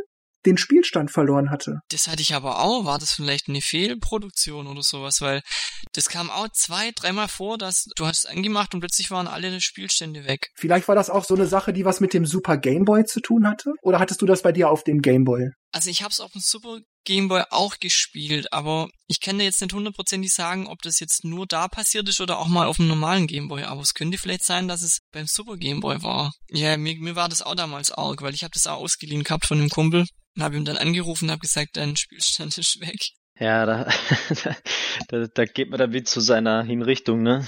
den Spielstand verloren hatte. Das hatte ich aber auch. War das vielleicht eine Fehlproduktion oder sowas? Weil das kam auch zwei, dreimal vor, dass du hast angemacht und plötzlich waren alle Spielstände weg. Vielleicht war das auch so eine Sache, die was mit dem Super Game Boy zu tun hatte? Oder hattest du das bei dir auf dem Game Boy? Also ich habe es auf dem Super Game Boy auch gespielt, aber ich kann dir jetzt nicht hundertprozentig sagen, ob das jetzt nur da passiert ist oder auch mal auf dem normalen Game Boy. Aber es könnte vielleicht sein, dass es beim Super Game Boy war. Ja, mir, mir war das auch damals arg, weil ich habe das auch ausgeliehen gehabt von einem Kumpel und habe ihm dann angerufen und habe gesagt, dein Spielstand ist weg. Ja, da, da, da geht man dann wieder zu seiner Hinrichtung, ne?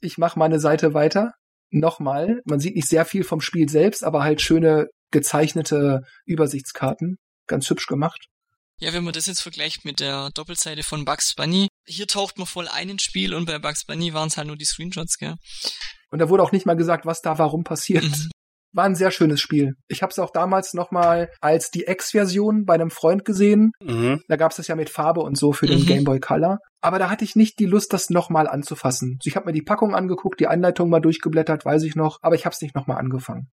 Ich mache meine Seite weiter. Nochmal, man sieht nicht sehr viel vom Spiel selbst, aber halt schöne gezeichnete Übersichtskarten. Ganz hübsch gemacht. Ja, wenn man das jetzt vergleicht mit der Doppelseite von Bugs Bunny, hier taucht man voll ein ins Spiel und bei Bugs Bunny waren es halt nur die Screenshots, gell? Und da wurde auch nicht mal gesagt, was da warum passiert. Mhm. War ein sehr schönes Spiel. Ich habe es auch damals nochmal als die X-Version bei einem Freund gesehen. Mhm. Da gab es das ja mit Farbe und so für den mhm. Game Boy Color. Aber da hatte ich nicht die Lust, das nochmal anzufassen. Ich habe mir die Packung angeguckt, die Anleitung mal durchgeblättert, weiß ich noch, aber ich habe es nicht nochmal angefangen.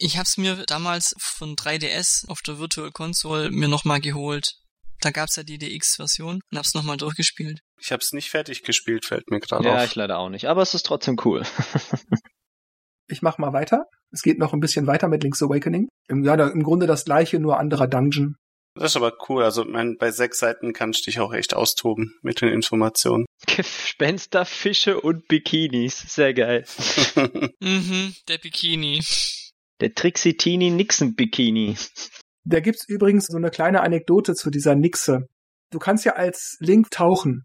Ich habe es mir damals von 3DS auf der Virtual Console mir nochmal geholt. Da gab's ja die DX-Version und hab's nochmal durchgespielt. Ich hab's nicht fertig gespielt, fällt mir gerade ja, auf. Ja, ich leider auch nicht, aber es ist trotzdem cool. ich mach mal weiter. Es geht noch ein bisschen weiter mit Link's Awakening. Im, ja, im Grunde das gleiche, nur anderer Dungeon. Das ist aber cool. Also mein, bei sechs Seiten kannst du dich auch echt austoben mit den Informationen. Gespenster, Fische und Bikinis. Sehr geil. mhm, der Bikini. Der Trixie Teeny Nixon Bikini. Da gibt's übrigens so eine kleine Anekdote zu dieser Nixe. Du kannst ja als Link tauchen.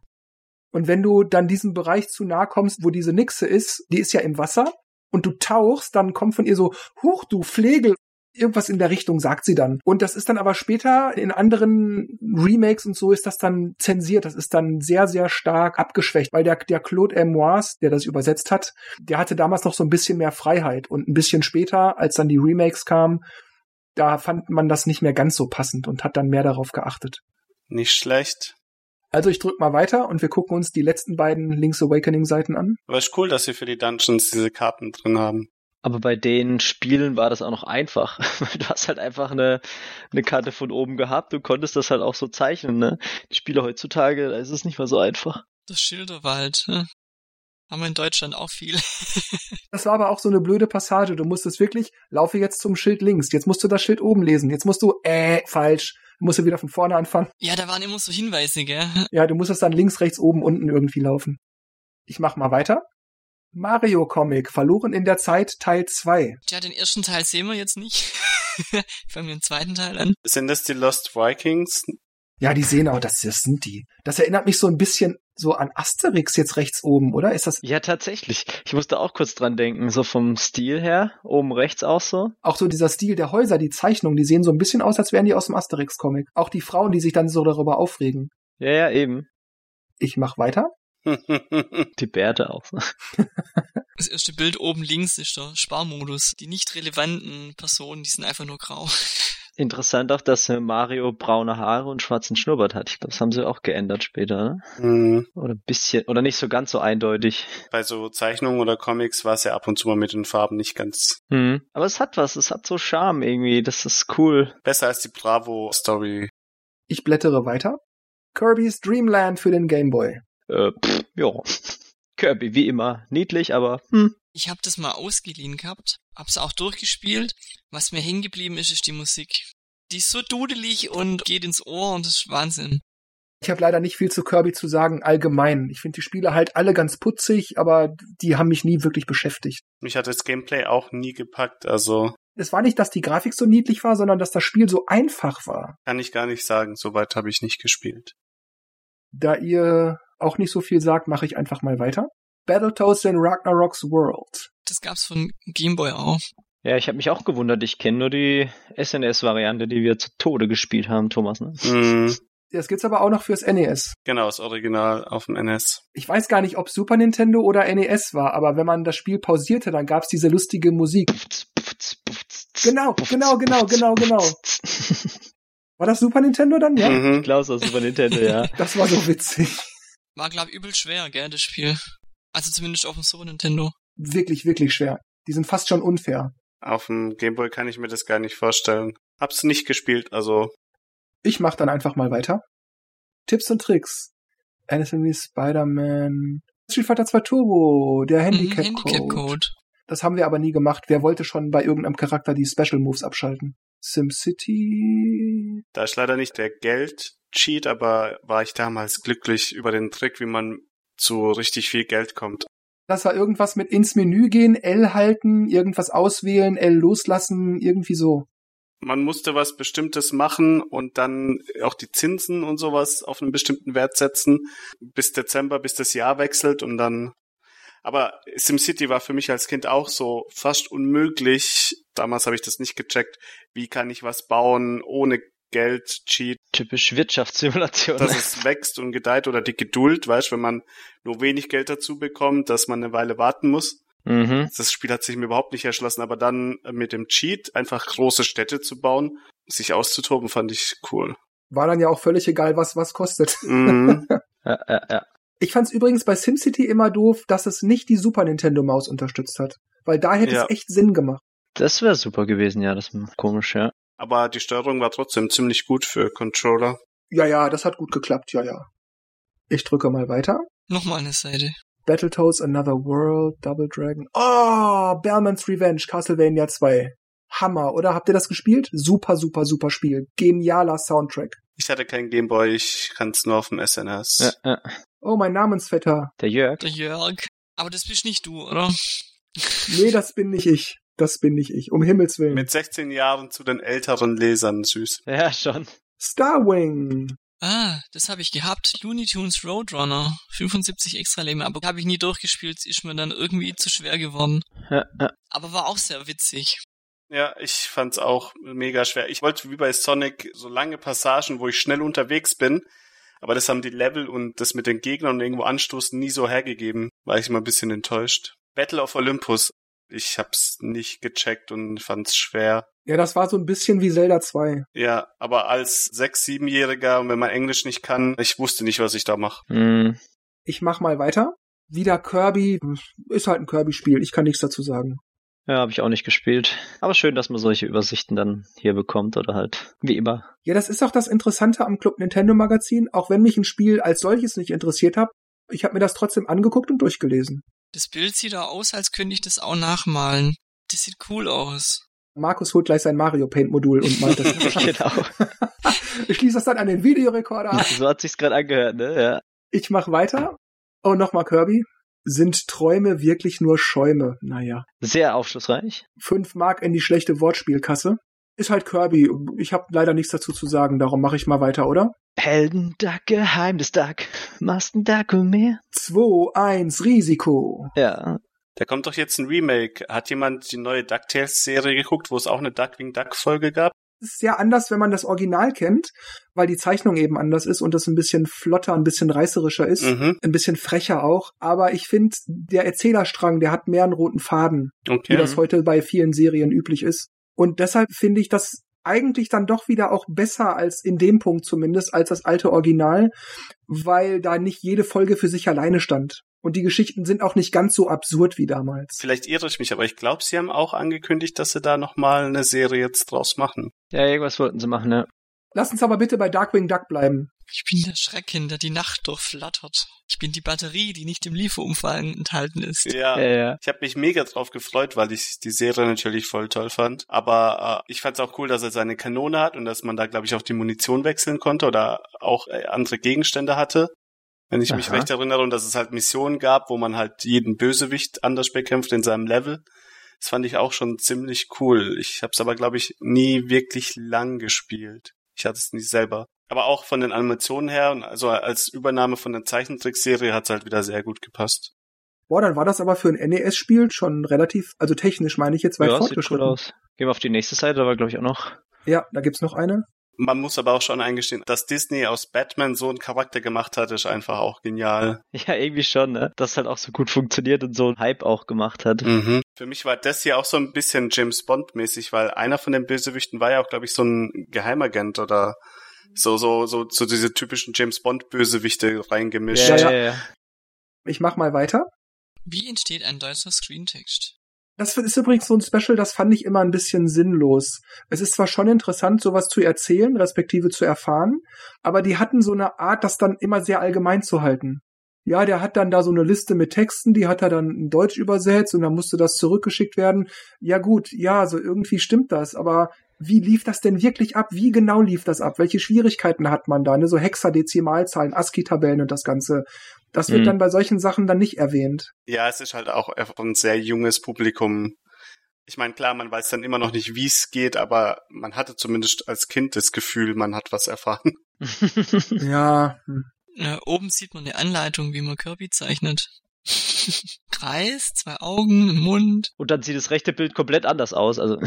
Und wenn du dann diesem Bereich zu nahe kommst, wo diese Nixe ist, die ist ja im Wasser, und du tauchst, dann kommt von ihr so, huch, du Flegel. Irgendwas in der Richtung sagt sie dann. Und das ist dann aber später in anderen Remakes und so ist das dann zensiert. Das ist dann sehr, sehr stark abgeschwächt, weil der, der Claude Amoise, der das übersetzt hat, der hatte damals noch so ein bisschen mehr Freiheit. Und ein bisschen später, als dann die Remakes kamen, da fand man das nicht mehr ganz so passend und hat dann mehr darauf geachtet. Nicht schlecht. Also ich drück mal weiter und wir gucken uns die letzten beiden Link's Awakening Seiten an. Aber ist cool, dass sie für die Dungeons diese Karten drin haben. Aber bei den Spielen war das auch noch einfach. Du hast halt einfach eine, eine Karte von oben gehabt und konntest das halt auch so zeichnen, ne? Die Spiele heutzutage, da ist es nicht mehr so einfach. Das Schilderwald, ne? Haben wir in Deutschland auch viel. das war aber auch so eine blöde Passage. Du musstest wirklich, laufe jetzt zum Schild links. Jetzt musst du das Schild oben lesen. Jetzt musst du, äh, falsch musst du wieder von vorne anfangen. Ja, da waren immer so Hinweise, gell? Ja, du musstest dann links, rechts, oben, unten irgendwie laufen. Ich mach mal weiter. Mario Comic, verloren in der Zeit, Teil 2. Tja, den ersten Teil sehen wir jetzt nicht. Fangen wir den zweiten Teil an. Sind das die Lost Vikings? Ja, die sehen auch, das, das sind die. Das erinnert mich so ein bisschen so an Asterix jetzt rechts oben, oder? Ist das? Ja, tatsächlich. Ich musste auch kurz dran denken, so vom Stil her, oben rechts auch so. Auch so dieser Stil der Häuser, die Zeichnungen, die sehen so ein bisschen aus, als wären die aus dem Asterix-Comic. Auch die Frauen, die sich dann so darüber aufregen. Ja, ja, eben. Ich mach weiter. die Bärte auch. Das erste Bild oben links ist der Sparmodus. Die nicht relevanten Personen, die sind einfach nur grau. Interessant auch, dass Mario braune Haare und schwarzen Schnurrbart hat. Ich glaube, das haben sie auch geändert später, ne? Mhm. Oder ein bisschen, oder nicht so ganz so eindeutig. Bei so Zeichnungen oder Comics war es ja ab und zu mal mit den Farben nicht ganz. Mhm. Aber es hat was, es hat so Charme irgendwie, das ist cool. Besser als die Bravo-Story. Ich blättere weiter. Kirby's Dreamland für den Game Boy. Äh, pff, ja. Kirby, wie immer, niedlich, aber hm, Ich habe das mal ausgeliehen gehabt, hab's auch durchgespielt. Was mir hängen geblieben ist, ist die Musik. Die ist so dudelig und geht ins Ohr und das ist Wahnsinn. Ich habe leider nicht viel zu Kirby zu sagen, allgemein. Ich finde die Spiele halt alle ganz putzig, aber die haben mich nie wirklich beschäftigt. Mich hat das Gameplay auch nie gepackt, also. Es war nicht, dass die Grafik so niedlich war, sondern dass das Spiel so einfach war. Kann ich gar nicht sagen, soweit habe ich nicht gespielt. Da ihr auch nicht so viel sagt, mache ich einfach mal weiter. Battletoads in Ragnarok's World. Das gab's von Gameboy auch. Ja, ich habe mich auch gewundert. Ich kenne nur die SNS-Variante, die wir zu Tode gespielt haben, Thomas. Ne? Mm, Das gibt's aber auch noch fürs NES. genau, das Original auf dem NS. Ich weiß gar nicht, ob Super Nintendo oder NES war, aber wenn man das Spiel pausierte, dann gab's diese lustige Musik. Genau, genau, genau, genau, genau. War das Super Nintendo dann? Ja. Mhm. Klaus aus Super Nintendo, ja. Das war so witzig. War, glaub übel schwer, gell, das Spiel. Also zumindest auf dem Super Nintendo. Wirklich, wirklich schwer. Die sind fast schon unfair. Auf dem Gameboy kann ich mir das gar nicht vorstellen. Hab's nicht gespielt, also Ich mach dann einfach mal weiter. Tipps und Tricks. Anything wie Spider-Man. Street Fighter 2 Turbo, der Mhm, Handicap-Code. Handicap-Code. das haben wir aber nie gemacht. Wer wollte schon bei irgendeinem Charakter die Special Moves abschalten? SimCity. da ist leider nicht der Geld-Cheat, aber war ich damals glücklich über den Trick, wie man zu richtig viel Geld kommt. Das war irgendwas mit ins Menü gehen, L halten, irgendwas auswählen, L loslassen, irgendwie so. Man musste was Bestimmtes machen und dann auch die Zinsen und sowas auf einen bestimmten Wert setzen bis Dezember, bis das Jahr wechselt und dann. Aber SimCity war für mich als Kind auch so fast unmöglich. Damals habe ich das nicht gecheckt. Wie kann ich was bauen ohne Geld, Cheat, Typisch Wirtschaftssimulation. dass es wächst und gedeiht oder die Geduld, weißt, wenn man nur wenig Geld dazu bekommt, dass man eine Weile warten muss. mhm. Das Spiel hat sich mir überhaupt nicht erschlossen, aber dann mit dem Cheat einfach große Städte zu bauen, sich auszutoben, fand ich cool. War dann ja auch völlig egal, was was kostet. Mhm. Ja, ja, ja. Ich fand's übrigens bei SimCity immer doof, dass es nicht die Super Nintendo Maus unterstützt hat. Weil da hätte Ja. es echt Sinn gemacht. Das wäre super gewesen, ja. Das ist komisch, ja. aber die Steuerung war trotzdem ziemlich gut für Controller. Ja, ja, das hat gut geklappt, ja, ja. Ich drücke mal weiter. Nochmal eine Seite. Battletoads Another World, Double Dragon. Oh, Bellman's Revenge, Castlevania 2. Hammer, oder? Habt ihr das gespielt? Super, super, super Spiel. Genialer Soundtrack. Ich hatte kein Gameboy, ich kann's nur auf dem SNS. ja, ja. Oh, mein Namensvetter. Der Jörg. Der Jörg. Aber das bist nicht du, oder? Nee, das bin nicht ich. Das bin nicht ich. Um Himmels Willen. Mit 16 Jahren zu den älteren Lesern, süß. Ja, schon. Starwing. Ah, das habe ich gehabt. Looney Tunes Roadrunner. 75 extra Leben, aber habe ich nie durchgespielt, ist mir dann irgendwie zu schwer geworden. Ja, ja. Aber war auch sehr witzig. Ja, ich fand's auch mega schwer. Ich wollte wie bei Sonic so lange Passagen, wo ich schnell unterwegs bin, aber das haben die Level und das mit den Gegnern und irgendwo anstoßen nie so hergegeben. War ich mal ein bisschen enttäuscht. Battle of Olympus. Ich hab's nicht gecheckt und fand's schwer. Ja, das war so ein bisschen wie Zelda 2. Ja, aber als sechs, siebenjähriger und wenn man Englisch nicht kann, ich wusste nicht, was ich da mache. Hm. Ich mach mal weiter. Wieder Kirby. Ist halt ein Kirby-Spiel. Ich kann nichts dazu sagen. Ja, habe ich auch nicht gespielt. Aber schön, dass man solche Übersichten dann hier bekommt oder halt wie immer. Ja, das ist auch das Interessante am Club Nintendo Magazin. Auch wenn mich ein Spiel als solches nicht interessiert hat, ich habe mir das trotzdem angeguckt und durchgelesen. Das Bild sieht da aus, als könnte ich das auch nachmalen. Das sieht cool aus. Markus holt gleich sein Mario Paint Modul und malt das. genau. ich schließe das dann an den Videorekorder an. So hat sich's gerade angehört, ne? Ja. Ich mach weiter. Oh, nochmal Kirby. Sind Träume wirklich nur Schäume? Naja. Sehr aufschlussreich. Fünf Mark in die schlechte Wortspielkasse. Ist halt Kirby. Ich habe leider nichts dazu zu sagen, darum mache ich mal weiter, oder? Heldenduck, Geheimnisduck, Mastenduck und mehr. 2, 1, Risiko. Ja. Da kommt doch jetzt ein Remake. Hat jemand die neue DuckTales-Serie geguckt, wo es auch eine Duckwing Duck-Folge gab? Ist sehr anders, wenn man das Original kennt, weil die Zeichnung eben anders ist und das ein bisschen flotter, ein bisschen reißerischer ist, Mhm. ein bisschen frecher auch. Aber ich finde, der Erzählerstrang, der hat mehr einen roten Faden, wie Okay. das heute bei vielen Serien üblich ist. Und deshalb finde ich das eigentlich dann doch wieder auch besser als in dem Punkt zumindest als das alte Original, weil da nicht jede Folge für sich alleine stand. Und die Geschichten sind auch nicht ganz so absurd wie damals. Vielleicht irre ich mich, aber ich glaube, sie haben auch angekündigt, dass sie da nochmal eine Serie jetzt draus machen. Ja, irgendwas wollten sie machen, ne? Lass uns aber bitte bei Darkwing Duck bleiben. Ich bin der Schrecken, der die Nacht durchflattert. Ich bin die Batterie, die nicht im Lieferumfang enthalten ist. Ja, ja, ja. ich habe mich mega drauf gefreut, weil ich die Serie natürlich voll toll fand. Aber äh, ich fand es auch cool, dass er seine Kanone hat und dass man da, glaube ich, auch die Munition wechseln konnte oder auch äh, andere Gegenstände hatte. Wenn ich Aha. mich recht erinnere, und dass es halt Missionen gab, wo man halt jeden Bösewicht anders bekämpft in seinem Level. Das fand ich auch schon ziemlich cool. Ich habe es aber, glaube ich, nie wirklich lang gespielt. Ich hatte es nie selber. Aber auch von den Animationen her, also als Übernahme von der Zeichentrickserie hat es halt wieder sehr gut gepasst. Boah, dann war das aber für ein NES-Spiel schon relativ, also technisch meine ich jetzt weit ja, fortgeschritten. Sieht cool aus. Gehen wir auf die nächste Seite, da war glaube ich auch noch. Ja, da gibt's noch eine. Man muss aber auch schon eingestehen, dass Disney aus Batman so einen Charakter gemacht hat, ist einfach auch genial. Ja, irgendwie schon, ne? Das halt auch so gut funktioniert und so einen Hype auch gemacht hat. Mhm. Für mich war das hier auch so ein bisschen James Bond mäßig, weil einer von den Bösewichten war ja auch, glaube ich, so ein Geheimagent oder so, so, so, so diese typischen James Bond Bösewichte reingemischt. Ja, ja, ja. Ich mach mal weiter. Wie entsteht ein deutscher Screentext? Das ist übrigens so ein Special, das fand ich immer ein bisschen sinnlos. Es ist zwar schon interessant, sowas zu erzählen, respektive zu erfahren, aber die hatten so eine Art, das dann immer sehr allgemein zu halten. Ja, der hat dann da so eine Liste mit Texten, die hat er dann in Deutsch übersetzt und dann musste das zurückgeschickt werden. Ja gut, ja, so irgendwie stimmt das, aber wie lief das denn wirklich ab? Wie genau lief das ab? Welche Schwierigkeiten hat man da? Ne? So Hexadezimalzahlen, ASCII-Tabellen und das Ganze. Das wird mhm. dann bei solchen Sachen dann nicht erwähnt. Ja, es ist halt auch ein sehr junges Publikum. Ich meine, klar, man weiß dann immer noch nicht, wie es geht, aber man hatte zumindest als Kind das Gefühl, man hat was erfahren. ja. ja. Oben sieht man eine Anleitung, wie man Kirby zeichnet. Kreis, zwei Augen, Mund. Und dann sieht das rechte Bild komplett anders aus. Also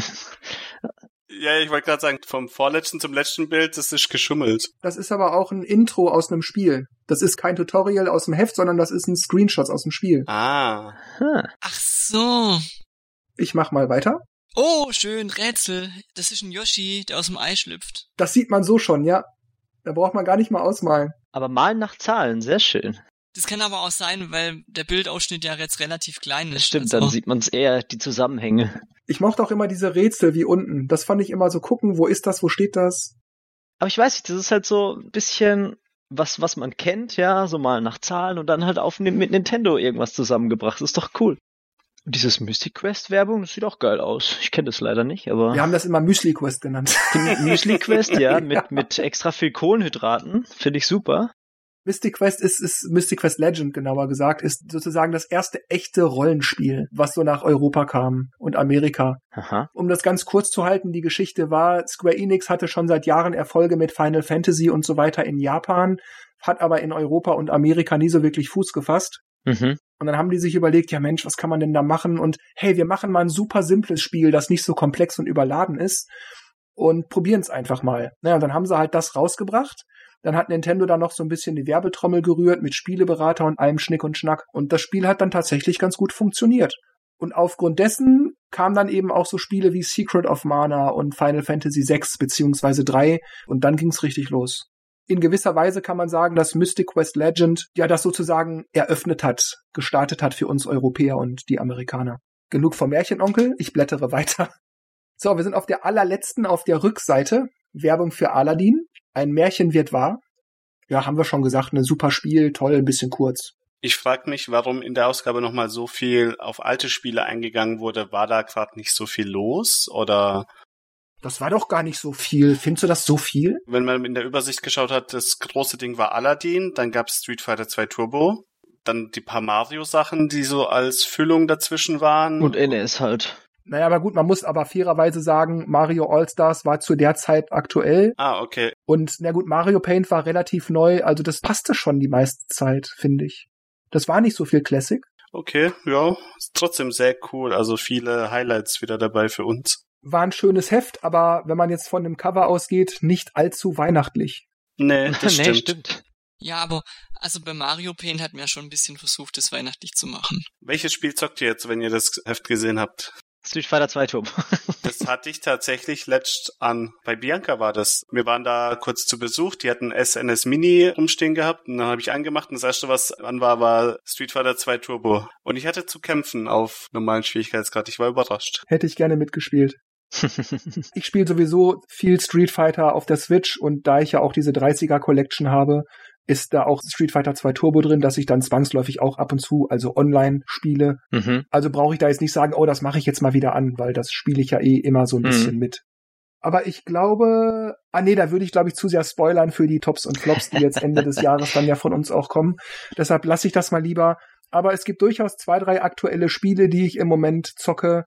ja, ich wollte gerade sagen, vom vorletzten zum letzten Bild, das ist geschummelt. Das ist aber auch ein Intro aus einem Spiel. Das ist kein Tutorial aus dem Heft, sondern das ist ein Screenshot aus dem Spiel. Ah. Ach so. Ich mach mal weiter. Oh, schön, Rätsel. Das ist ein Yoshi, der aus dem Ei schlüpft. Das sieht man so schon, ja. Da braucht man gar nicht mal ausmalen. Aber malen nach Zahlen, sehr schön. Das kann aber auch sein, weil der Bildausschnitt ja jetzt relativ klein ist. Stimmt, also. dann sieht man es eher die Zusammenhänge. Ich mochte auch immer diese Rätsel wie unten. Das fand ich immer so gucken, wo ist das, wo steht das? Aber ich weiß nicht, das ist halt so ein bisschen was, was man kennt, ja, so mal nach Zahlen und dann halt auf mit Nintendo irgendwas zusammengebracht. Das ist doch cool. Und dieses Mystic Quest Werbung, das sieht auch geil aus. Ich kenne das leider nicht, aber. Wir haben das immer Müsli Quest genannt. Müsli Quest, ja, mit, mit extra viel Kohlenhydraten. Finde ich super. Mystic Quest ist, ist Mystic Quest Legend, genauer gesagt, ist sozusagen das erste echte Rollenspiel, was so nach Europa kam und Amerika. Aha. Um das ganz kurz zu halten, die Geschichte war, Square Enix hatte schon seit Jahren Erfolge mit Final Fantasy und so weiter in Japan, hat aber in Europa und Amerika nie so wirklich Fuß gefasst. Mhm. Und dann haben die sich überlegt, ja Mensch, was kann man denn da machen? Und hey, wir machen mal ein super simples Spiel, das nicht so komplex und überladen ist und probieren es einfach mal. Naja, und dann haben sie halt das rausgebracht dann hat Nintendo da noch so ein bisschen die Werbetrommel gerührt mit Spieleberater und allem Schnick und Schnack. Und das Spiel hat dann tatsächlich ganz gut funktioniert. Und aufgrund dessen kamen dann eben auch so Spiele wie Secret of Mana und Final Fantasy VI beziehungsweise 3 und dann ging's richtig los. In gewisser Weise kann man sagen, dass Mystic Quest Legend ja das sozusagen eröffnet hat, gestartet hat für uns Europäer und die Amerikaner. Genug vom Märchenonkel, ich blättere weiter. So, wir sind auf der allerletzten, auf der Rückseite. Werbung für Aladdin. Ein Märchen wird wahr. Ja, haben wir schon gesagt, ein super Spiel, toll, ein bisschen kurz. Ich frage mich, warum in der Ausgabe nochmal so viel auf alte Spiele eingegangen wurde. War da gerade nicht so viel los oder? Das war doch gar nicht so viel. Findest du das so viel? Wenn man in der Übersicht geschaut hat, das große Ding war Aladdin, dann gab's Street Fighter 2 Turbo, dann die paar Mario-Sachen, die so als Füllung dazwischen waren. Und NS halt. Naja, aber gut, man muss aber fairerweise sagen, Mario All-Stars war zu der Zeit aktuell. Ah, okay. Und na gut, Mario Paint war relativ neu, also das passte schon die meiste Zeit, finde ich. Das war nicht so viel Classic. Okay, ja, ist trotzdem sehr cool. Also viele Highlights wieder dabei für uns. War ein schönes Heft, aber wenn man jetzt von dem Cover ausgeht, nicht allzu weihnachtlich. Nee, das stimmt. nee, stimmt. Ja, aber also bei Mario Paint hat man ja schon ein bisschen versucht, das weihnachtlich zu machen. Welches Spiel zockt ihr jetzt, wenn ihr das Heft gesehen habt? Street Fighter 2 Turbo. das hatte ich tatsächlich letzt an. Bei Bianca war das. Wir waren da kurz zu Besuch. Die hatten SNS Mini rumstehen gehabt. Und dann habe ich angemacht. Und das erste, was an war, war Street Fighter 2 Turbo. Und ich hatte zu kämpfen auf normalen Schwierigkeitsgrad. Ich war überrascht. Hätte ich gerne mitgespielt. ich spiele sowieso viel Street Fighter auf der Switch und da ich ja auch diese 30er Collection habe, ist da auch Street Fighter 2 Turbo drin, dass ich dann zwangsläufig auch ab und zu, also online spiele. Mhm. Also brauche ich da jetzt nicht sagen, oh, das mache ich jetzt mal wieder an, weil das spiele ich ja eh immer so ein mhm. bisschen mit. Aber ich glaube, ah nee, da würde ich glaube ich zu sehr spoilern für die Tops und Flops, die jetzt Ende des Jahres dann ja von uns auch kommen. Deshalb lasse ich das mal lieber. Aber es gibt durchaus zwei, drei aktuelle Spiele, die ich im Moment zocke.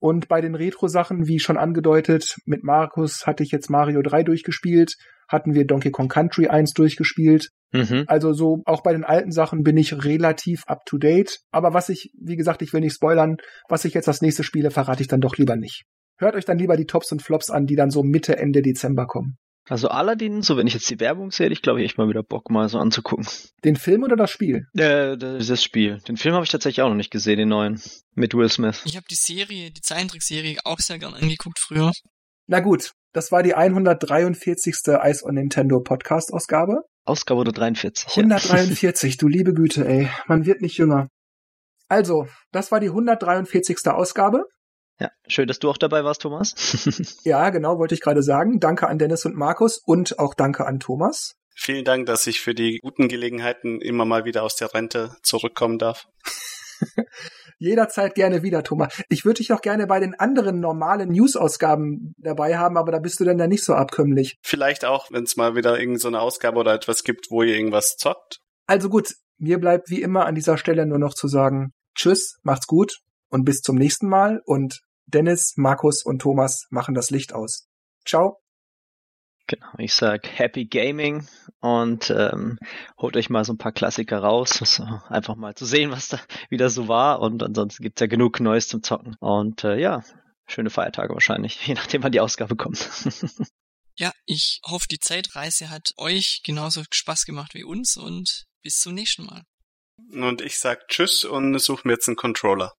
Und bei den Retro-Sachen, wie schon angedeutet, mit Markus hatte ich jetzt Mario 3 durchgespielt, hatten wir Donkey Kong Country 1 durchgespielt. Mhm. Also so auch bei den alten Sachen bin ich relativ up to date. Aber was ich, wie gesagt, ich will nicht spoilern, was ich jetzt das nächste spiele, verrate ich dann doch lieber nicht. Hört euch dann lieber die Tops und Flops an, die dann so Mitte, Ende Dezember kommen. Also Aladdin, so wenn ich jetzt die Werbung sehe, ich glaube, ich mal wieder Bock mal so anzugucken. Den Film oder das Spiel? Äh, das Spiel. Den Film habe ich tatsächlich auch noch nicht gesehen, den neuen. Mit Will Smith. Ich habe die Serie, die Zeichentrickserie auch sehr gern angeguckt früher. Na gut, das war die 143. Ice on Nintendo Podcast Ausgabe. Ausgabe oder 43. 143, ja. du liebe Güte, ey. Man wird nicht jünger. Also, das war die 143. Ausgabe. Ja, schön, dass du auch dabei warst, Thomas. ja, genau, wollte ich gerade sagen. Danke an Dennis und Markus und auch danke an Thomas. Vielen Dank, dass ich für die guten Gelegenheiten immer mal wieder aus der Rente zurückkommen darf. Jederzeit gerne wieder, Thomas. Ich würde dich auch gerne bei den anderen normalen News-Ausgaben dabei haben, aber da bist du dann ja nicht so abkömmlich. Vielleicht auch, wenn es mal wieder irgendeine so Ausgabe oder etwas gibt, wo ihr irgendwas zockt. Also gut, mir bleibt wie immer an dieser Stelle nur noch zu sagen, tschüss, macht's gut und bis zum nächsten Mal und Dennis, Markus und Thomas machen das Licht aus. Ciao. Genau, ich sag Happy Gaming und ähm, holt euch mal so ein paar Klassiker raus, so einfach mal zu sehen, was da wieder so war und ansonsten gibt's ja genug Neues zum Zocken und äh, ja, schöne Feiertage wahrscheinlich, je nachdem wann die Ausgabe kommt. ja, ich hoffe, die Zeitreise hat euch genauso Spaß gemacht wie uns und bis zum nächsten Mal. Und ich sag Tschüss und suche mir jetzt einen Controller.